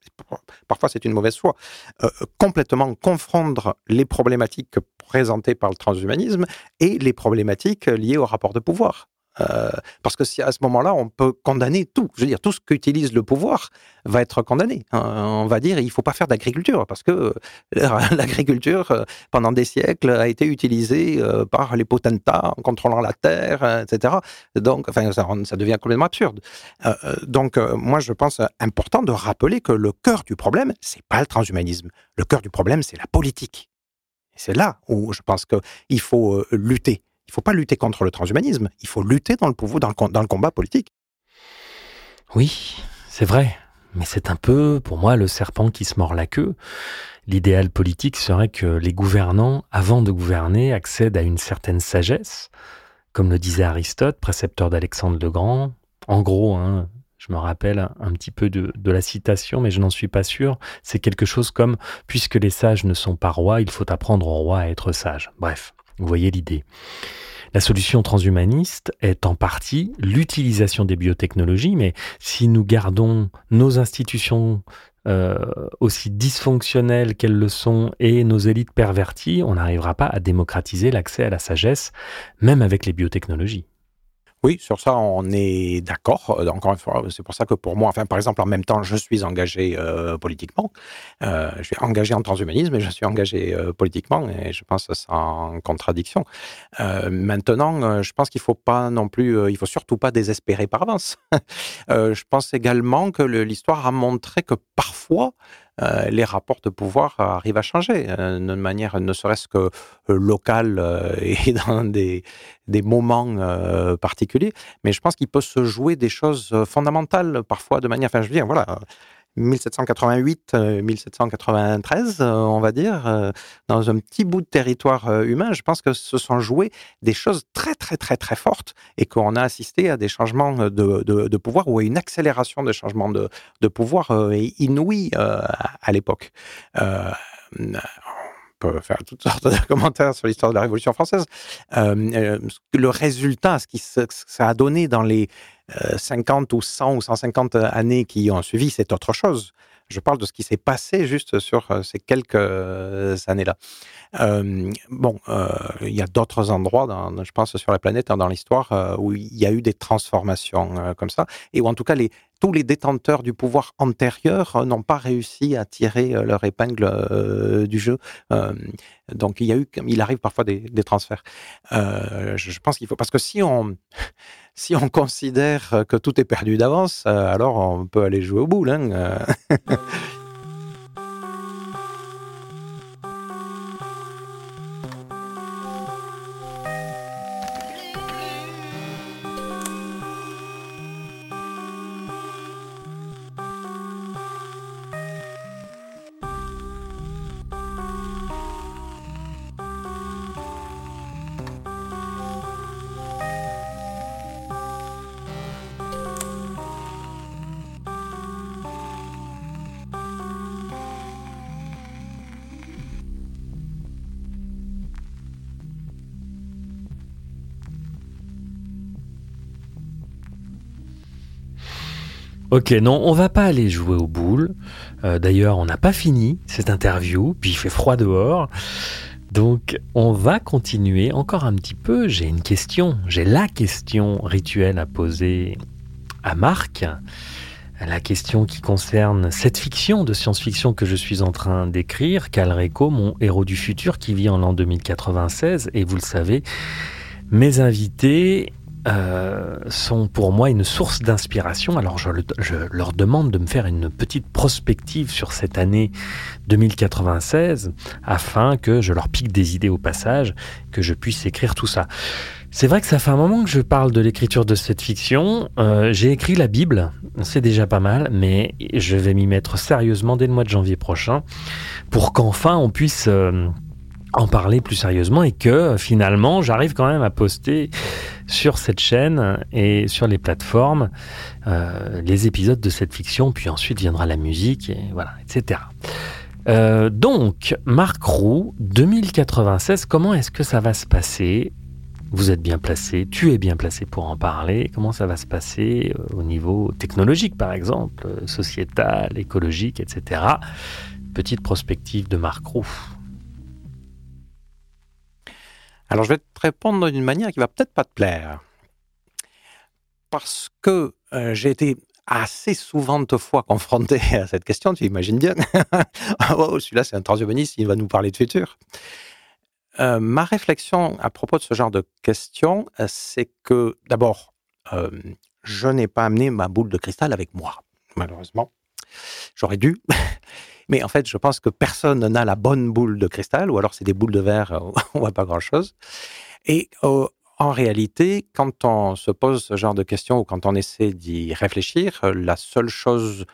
Parfois, c'est une mauvaise foi. Euh, complètement confondre les problématiques présentées par le transhumanisme et les problématiques liées au rapport de pouvoir. Euh, parce que à ce moment-là, on peut condamner tout. Je veux dire, tout ce qu'utilise le pouvoir va être condamné. Euh, on va dire, il ne faut pas faire d'agriculture, parce que euh, l'agriculture, pendant des siècles, a été utilisée par les potentats en contrôlant la terre, etc. Donc, ça devient complètement absurde. donc, moi, je pense important de rappeler que le cœur du problème, c'est pas le transhumanisme. Le cœur du problème, c'est la politique. C'est là où je pense qu'il faut lutter. Il faut pas lutter contre le transhumanisme, il faut lutter dans le, pouvoir, dans le, combat politique. Oui, c'est vrai, mais c'est un peu, pour moi, le serpent qui se mord la queue. L'idéal politique serait que les gouvernants, avant de gouverner, accèdent à une certaine sagesse, comme le disait Aristote, précepteur d'Alexandre le Grand. En gros, hein, je me rappelle un petit peu de, de la citation, mais je n'en suis pas sûr. C'est quelque chose comme Puisque les sages ne sont pas rois, il faut apprendre aux rois à être sages. Bref, vous voyez l'idée. La solution transhumaniste est en partie l'utilisation des biotechnologies, mais si nous gardons nos institutions euh, aussi dysfonctionnelles qu'elles le sont et nos élites perverties, on n'arrivera pas à démocratiser l'accès à la sagesse, même avec les biotechnologies. Oui, sur ça, on est d'accord. Euh, encore une fois, c'est pour ça que pour moi, enfin, par exemple, en même temps, je suis engagé euh, politiquement. Euh, je suis engagé en transhumanisme et je suis engagé politiquement et je pense en contradiction. maintenant, je pense qu'il faut pas non plus, il faut surtout pas désespérer par avance. je pense également que l'histoire a montré que parfois, euh, les rapports de pouvoir arrivent à changer euh, de manière ne serait-ce que euh, locale et dans des, des moments particuliers. Mais je pense qu'il peut se jouer des choses fondamentales parfois de manière, enfin je veux voilà, 1788-1793, euh, euh, on va dire, euh, dans un petit bout de territoire humain, je pense que se sont jouées des choses très, très, très, très fortes et qu'on a assisté à des changements de, de, pouvoir ou à une accélération des changements de, de pouvoir inouïs à, l'époque faire toutes sortes de commentaires sur l'histoire de la Révolution française. le résultat, ce que ça a donné dans les 50 euh, ou 100 ou 150 années qui ont suivi, c'est autre chose. Je parle de ce qui s'est passé juste sur euh, ces quelques euh, années-là. bon, il y a d'autres endroits, je pense, sur la planète, hein, dans l'histoire, où il y a eu des transformations comme ça, et où en tout cas les, tous les détenteurs du pouvoir antérieur n'ont pas réussi à tirer leur épingle du jeu. donc il y a eu, il arrive parfois des, transferts. je pense qu'il faut, parce que si on si on considère que tout est perdu d'avance, euh, alors on peut aller jouer au boule. Hein, Ok, non, on va pas aller jouer aux boules. Euh, D'ailleurs, on n'a pas fini cette interview, puis il fait froid dehors. Donc, on va continuer encore un petit peu. J'ai une question, j'ai la question rituelle à poser à Marc. La question qui concerne cette fiction de science-fiction que je suis en train d'écrire, Calreco, mon héros du futur qui vit en l'an 2096. Et vous le savez, mes invités euh, sont pour moi une source d'inspiration. Alors je, leur demande de me faire une petite prospective sur cette année 2096 afin que je leur pique des idées au passage, que je puisse écrire tout ça. C'est vrai que ça fait un moment que je parle de l'écriture de cette fiction. Euh, J'ai écrit la Bible, c'est déjà pas mal, mais je vais m'y mettre sérieusement dès le mois de janvier prochain pour qu'enfin on puisse... Euh, en parler plus sérieusement et que finalement j'arrive quand même à poster sur cette chaîne et sur les plateformes euh, les épisodes de cette fiction, puis ensuite viendra la musique, et voilà, etc. Euh, donc, Marc Roux, 2096, comment est-ce que ça va se passer? Vous êtes bien placé, tu es bien placé pour en parler. Comment ça va se passer euh, au niveau technologique, par exemple, sociétal, écologique, etc. Petite prospective de Marc Roux. Alors, je vais te répondre d'une manière qui va peut-être pas te plaire. Parce que euh, j'ai été assez souvent de fois confronté à cette question, tu imagines bien. oh, celui-là, c'est un transhumaniste, il va nous parler de futur. Euh, ma réflexion à propos de ce genre de questions, euh, c'est que d'abord, je n'ai pas amené ma boule de cristal avec moi, malheureusement. J'aurais dû. Mais en fait, je pense que personne n'a la bonne boule de cristal, ou alors c'est des boules de verre, euh, on voit pas grand-chose. Et euh, en réalité, quand on se pose ce genre de questions ou quand on essaie d'y réfléchir, la seule chose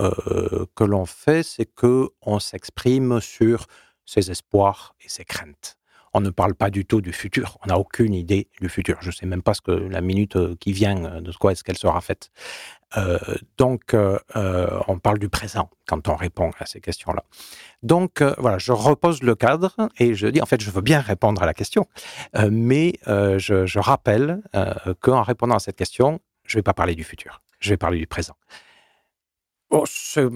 euh, que l'on fait, c'est que on s'exprime sur ses espoirs et ses craintes. On ne parle pas du tout du futur. On n'a aucune idée du futur. Je ne sais même pas ce que la minute qui vient, de quoi est-ce qu'elle sera faite. Euh, donc, euh, on parle du présent quand on répond à ces questions-là. Donc, euh, voilà, je repose le cadre et je dis, en fait, je veux bien répondre à la question, mais je, je, rappelle qu'en répondant à cette question, je ne vais pas parler du futur, je vais parler du présent. Oh,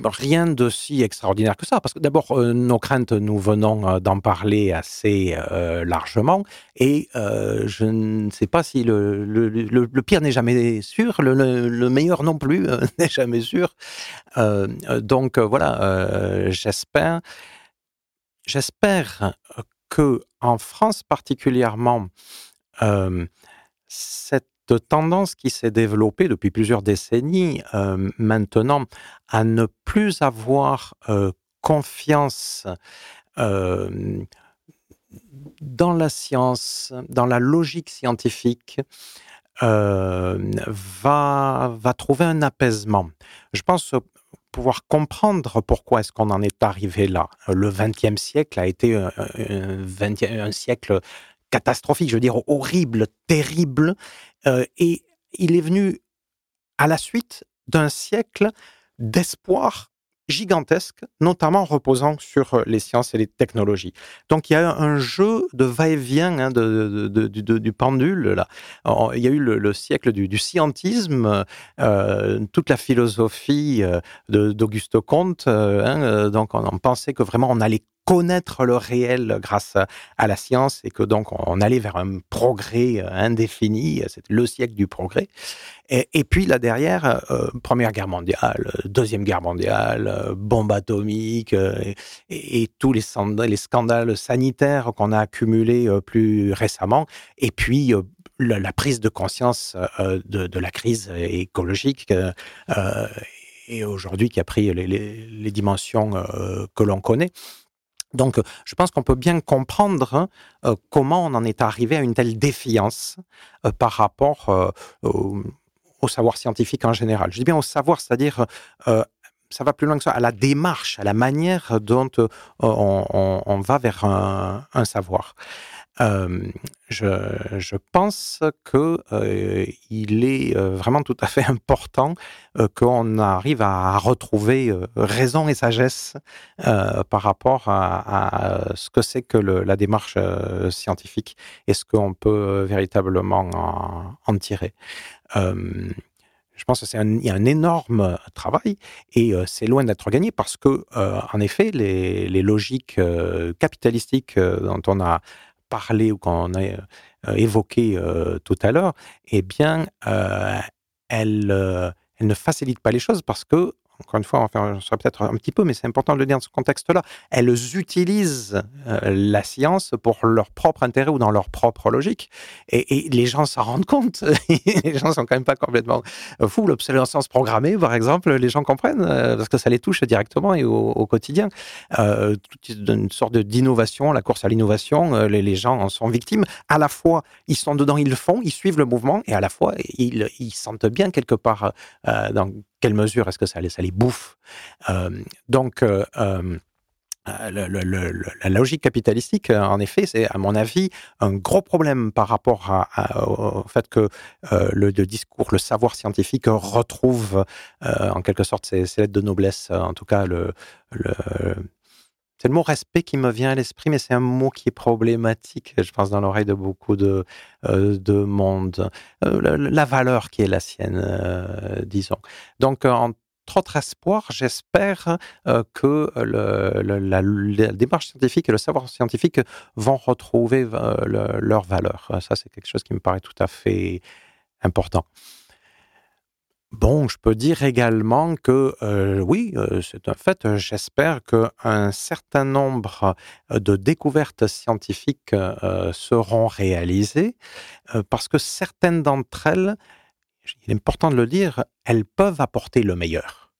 rien de si extraordinaire que ça, parce que d'abord, euh, nos craintes, nous venons euh, d'en parler assez euh, largement, et je ne sais pas si le, le, pire n'est jamais sûr, le, meilleur non plus n'est jamais sûr. donc voilà, j'espère, j'espère que en France particulièrement, cette tendance qui s'est développée depuis plusieurs décennies euh, maintenant à ne plus avoir euh, confiance euh, dans la science, dans la logique scientifique, va, va trouver un apaisement. Je pense pouvoir comprendre pourquoi est-ce qu'on en est arrivé là. Le XXe siècle a été un, siècle catastrophique, je veux dire horrible, terrible, euh, et il est venu à la suite d'un siècle d'espoir gigantesque, notamment reposant sur euh, les sciences et les technologies. Donc il y a un jeu de va-et-vient hein, de, du pendule. Là. Il y a eu le, le siècle du, scientisme, euh, toute la philosophie d'Auguste Comte. Hein, donc on, on pensait que vraiment on allait connaître le réel grâce à la science et que donc on allait vers un progrès euh, indéfini, c'est le siècle du progrès. Et, puis là derrière, euh, Première Guerre mondiale, Deuxième Guerre mondiale, euh, bombe atomique euh, et, tous les, les scandales sanitaires qu'on a accumulés euh, plus récemment, et puis la, prise de conscience de, la crise écologique et aujourd'hui qui a pris les dimensions que l'on connaît. Donc, je pense qu'on peut bien comprendre euh, comment on en est arrivé à une telle défiance euh, par rapport euh, au, savoir scientifique en général. Je dis bien au savoir, c'est-à-dire, ça va plus loin que ça, à la démarche, à la manière dont on, va vers un savoir. Je, pense que euh, il est vraiment tout à fait important qu'on arrive à retrouver raison et sagesse par rapport à, ce que c'est que la démarche scientifique et ce qu'on peut véritablement en, tirer. Je pense qu'il y a un énorme travail et c'est loin d'être gagné parce que, en effet, les, les logiques capitalistiques dont on a parlé ou qu'on a évoqué tout à l'heure, eh bien, elles, elles ne facilitent pas les choses parce que encore une fois, on faire peut-être un petit peu, mais c'est important de le dire dans ce contexte-là, elles utilisent euh, la science pour leur propre intérêt ou dans leur propre logique. Et, les gens s'en rendent compte. les gens sont quand même pas complètement fous. L'obsolescence programmée, par exemple, les gens comprennent euh, parce que ça les touche directement et au, quotidien. Euh, une sorte d'innovation, la course à l'innovation, les, gens en sont victimes. À la fois, ils sont dedans, ils le font, ils suivent le mouvement, et à la fois, ils, sentent bien quelque part quelle mesure est-ce que ça les, bouffe? Euh, Donc, euh, euh, la logique capitalistique, en effet, c'est à mon avis un gros problème par rapport au fait que le, discours, le savoir scientifique retrouve en quelque sorte ses, lettres de noblesse, en tout cas le, c'est le mot respect qui me vient à l'esprit, mais c'est un mot qui est problématique, je pense, dans l'oreille de beaucoup de, euh, de monde. Euh, la, valeur qui est la sienne, euh, disons. Donc, entre autres espoirs, j'espère que la, démarche scientifique et le savoir scientifique vont retrouver leur valeur. Ça, c'est quelque chose qui me paraît tout à fait important. Bon, je peux dire également que euh, oui, euh, c'est un fait. J'espère qu'un certain nombre de découvertes scientifiques euh, seront réalisées parce que certaines d'entre elles, il est important de le dire, elles peuvent apporter le meilleur.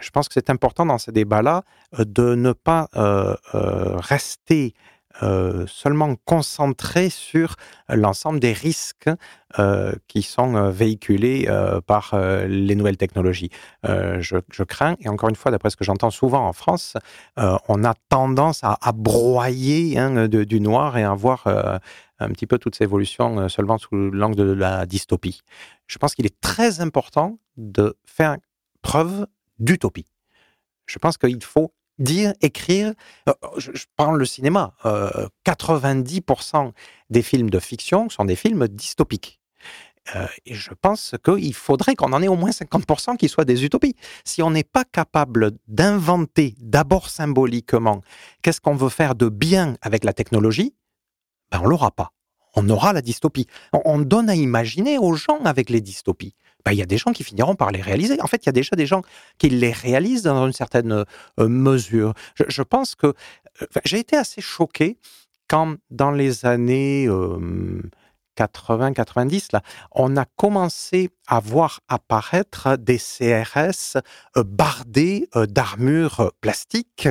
je pense que c'est important dans ces débats-là de ne pas rester euh, seulement concentré sur l'ensemble des risques euh, qui sont euh, véhiculés par les nouvelles technologies. Je, crains, et encore une fois, d'après ce que j'entends souvent en France, on a tendance à, broyer hein, du noir et à voir un petit peu toute ces évolutions seulement sous l'angle de la dystopie. Je pense qu'il est très important de faire preuve d'utopie. Je pense qu'il faut dire, écrire. Euh, je, parle le cinéma. 90% euh, des films de fiction sont des films dystopiques. Euh, et je pense qu'il faudrait qu'on en ait au moins 50% qui soient des utopies. Si on n'est pas capable d'inventer d'abord symboliquement qu'est-ce qu'on veut faire de bien avec la technologie, ben on l'aura pas. On aura la dystopie. on donne à imaginer aux gens avec les dystopies. Il y a des gens qui finiront par les réaliser. En fait, il y a déjà des gens qui les réalisent dans une certaine euh, mesure. Je, pense que euh, j'ai été assez choqué quand, dans les années 80-90, là, on a commencé à voir apparaître des CRS euh, bardés d'armures plastiques,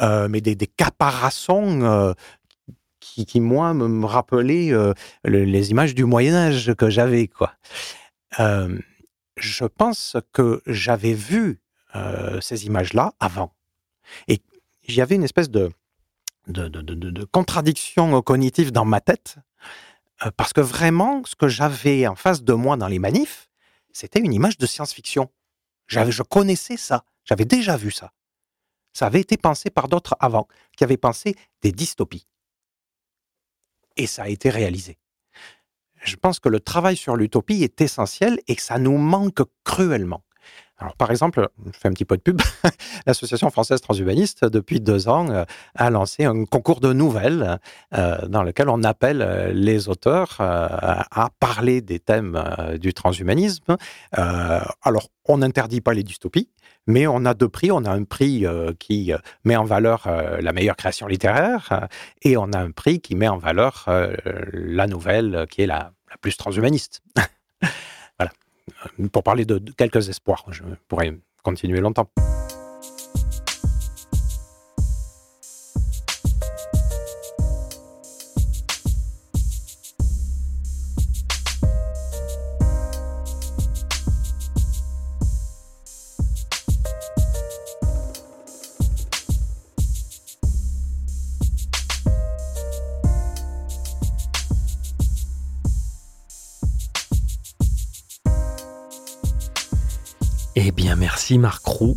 mais des, caparaçons qui, moi, me rappelaient les images du Moyen Âge que j'avais, quoi je pense que j'avais vu ces images-là avant. Et il y avait une espèce de, de, contradiction cognitive dans ma tête, parce que vraiment, ce que j'avais en face de moi dans les manifs, c'était une image de science-fiction. Je connaissais ça, j'avais déjà vu ça. Ça avait été pensé par d'autres avant, qui avaient pensé des dystopies. Et ça a été réalisé je pense que le travail sur l'utopie est essentiel et que ça nous manque cruellement. Alors, par exemple, je fais un petit peu de pub, l'Association française transhumaniste, depuis deux ans, euh, a lancé un concours de nouvelles euh, dans lequel on appelle euh, les auteurs à parler des thèmes du transhumanisme. alors, on n'interdit pas les dystopies, mais on a deux prix. On a un prix qui met en valeur la meilleure création littéraire et on a un prix qui met en valeur la nouvelle qui est la la plus transhumaniste. Pour parler de quelques espoirs, je pourrais continuer longtemps. Marc Roux.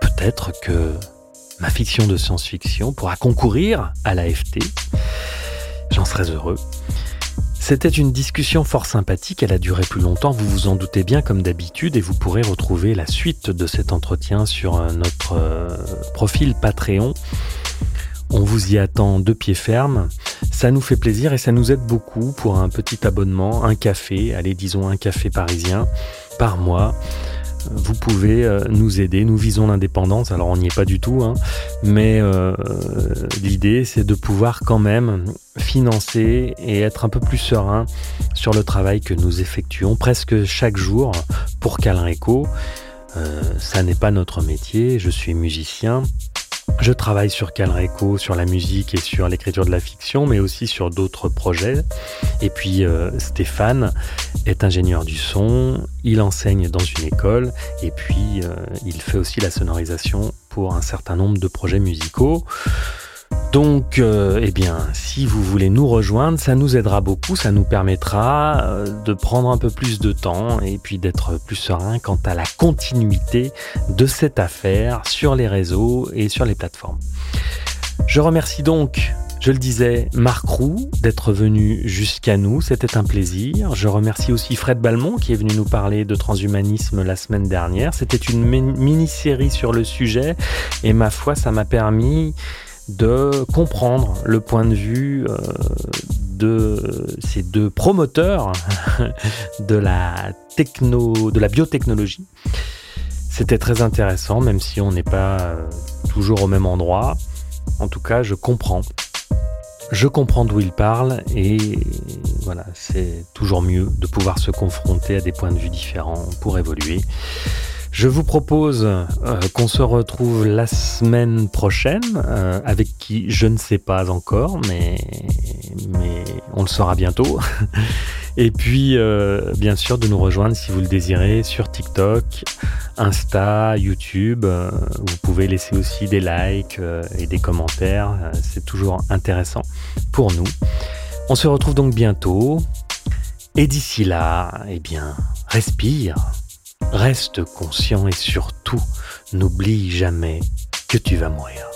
Peut-être que ma fiction de science-fiction pourra concourir à l'AFT. J'en serais heureux. C'était une discussion fort sympathique, elle a duré plus longtemps, vous vous en doutez bien comme d'habitude, et vous pourrez retrouver la suite de cet entretien sur notre euh, profil Patreon. On vous y attend de pied ferme. Ça nous fait plaisir et ça nous aide beaucoup pour un petit abonnement, un café, allez disons un café parisien par mois vous pouvez euh, nous aider. Nous visons l'indépendance, alors on n'y est pas du tout, hein. mais euh, l'idée c'est de pouvoir quand même financer et être un peu plus serein sur le travail que nous effectuons presque chaque jour pour Calreco. Euh, ça n'est pas notre métier, je suis musicien, je travaille sur Calreco, sur la musique et sur l'écriture de la fiction, mais aussi sur d'autres projets. Et puis euh, Stéphane est ingénieur du son, il enseigne dans une école et puis euh, il fait aussi la sonorisation pour un certain nombre de projets musicaux. Donc, euh, eh bien, si vous voulez nous rejoindre, ça nous aidera beaucoup, ça nous permettra euh, de prendre un peu plus de temps et puis d'être plus serein quant à la continuité de cette affaire sur les réseaux et sur les plateformes. Je remercie donc, je le disais, Marc Roux d'être venu jusqu'à nous, c'était un plaisir. Je remercie aussi Fred Balmont qui est venu nous parler de transhumanisme la semaine dernière. C'était une mini-série sur le sujet et ma foi, ça m'a permis de comprendre le point de vue euh, de ces deux promoteurs de la techno, de la biotechnologie. C'était très intéressant, même si on n'est pas euh, toujours au même endroit. En tout cas, je comprends. Je comprends d'où ils parlent et voilà, c'est toujours mieux de pouvoir se confronter à des points de vue différents pour évoluer. Je vous propose euh, qu'on se retrouve la semaine prochaine, euh, avec qui je ne sais pas encore, mais, on le saura bientôt. Et puis, euh, bien sûr, de nous rejoindre si vous le désirez sur TikTok, Insta, YouTube. vous pouvez laisser aussi des likes et des commentaires. C'est toujours intéressant pour nous. On se retrouve donc bientôt. Et d'ici là, eh bien, respire. Reste conscient et surtout, n'oublie jamais que tu vas mourir.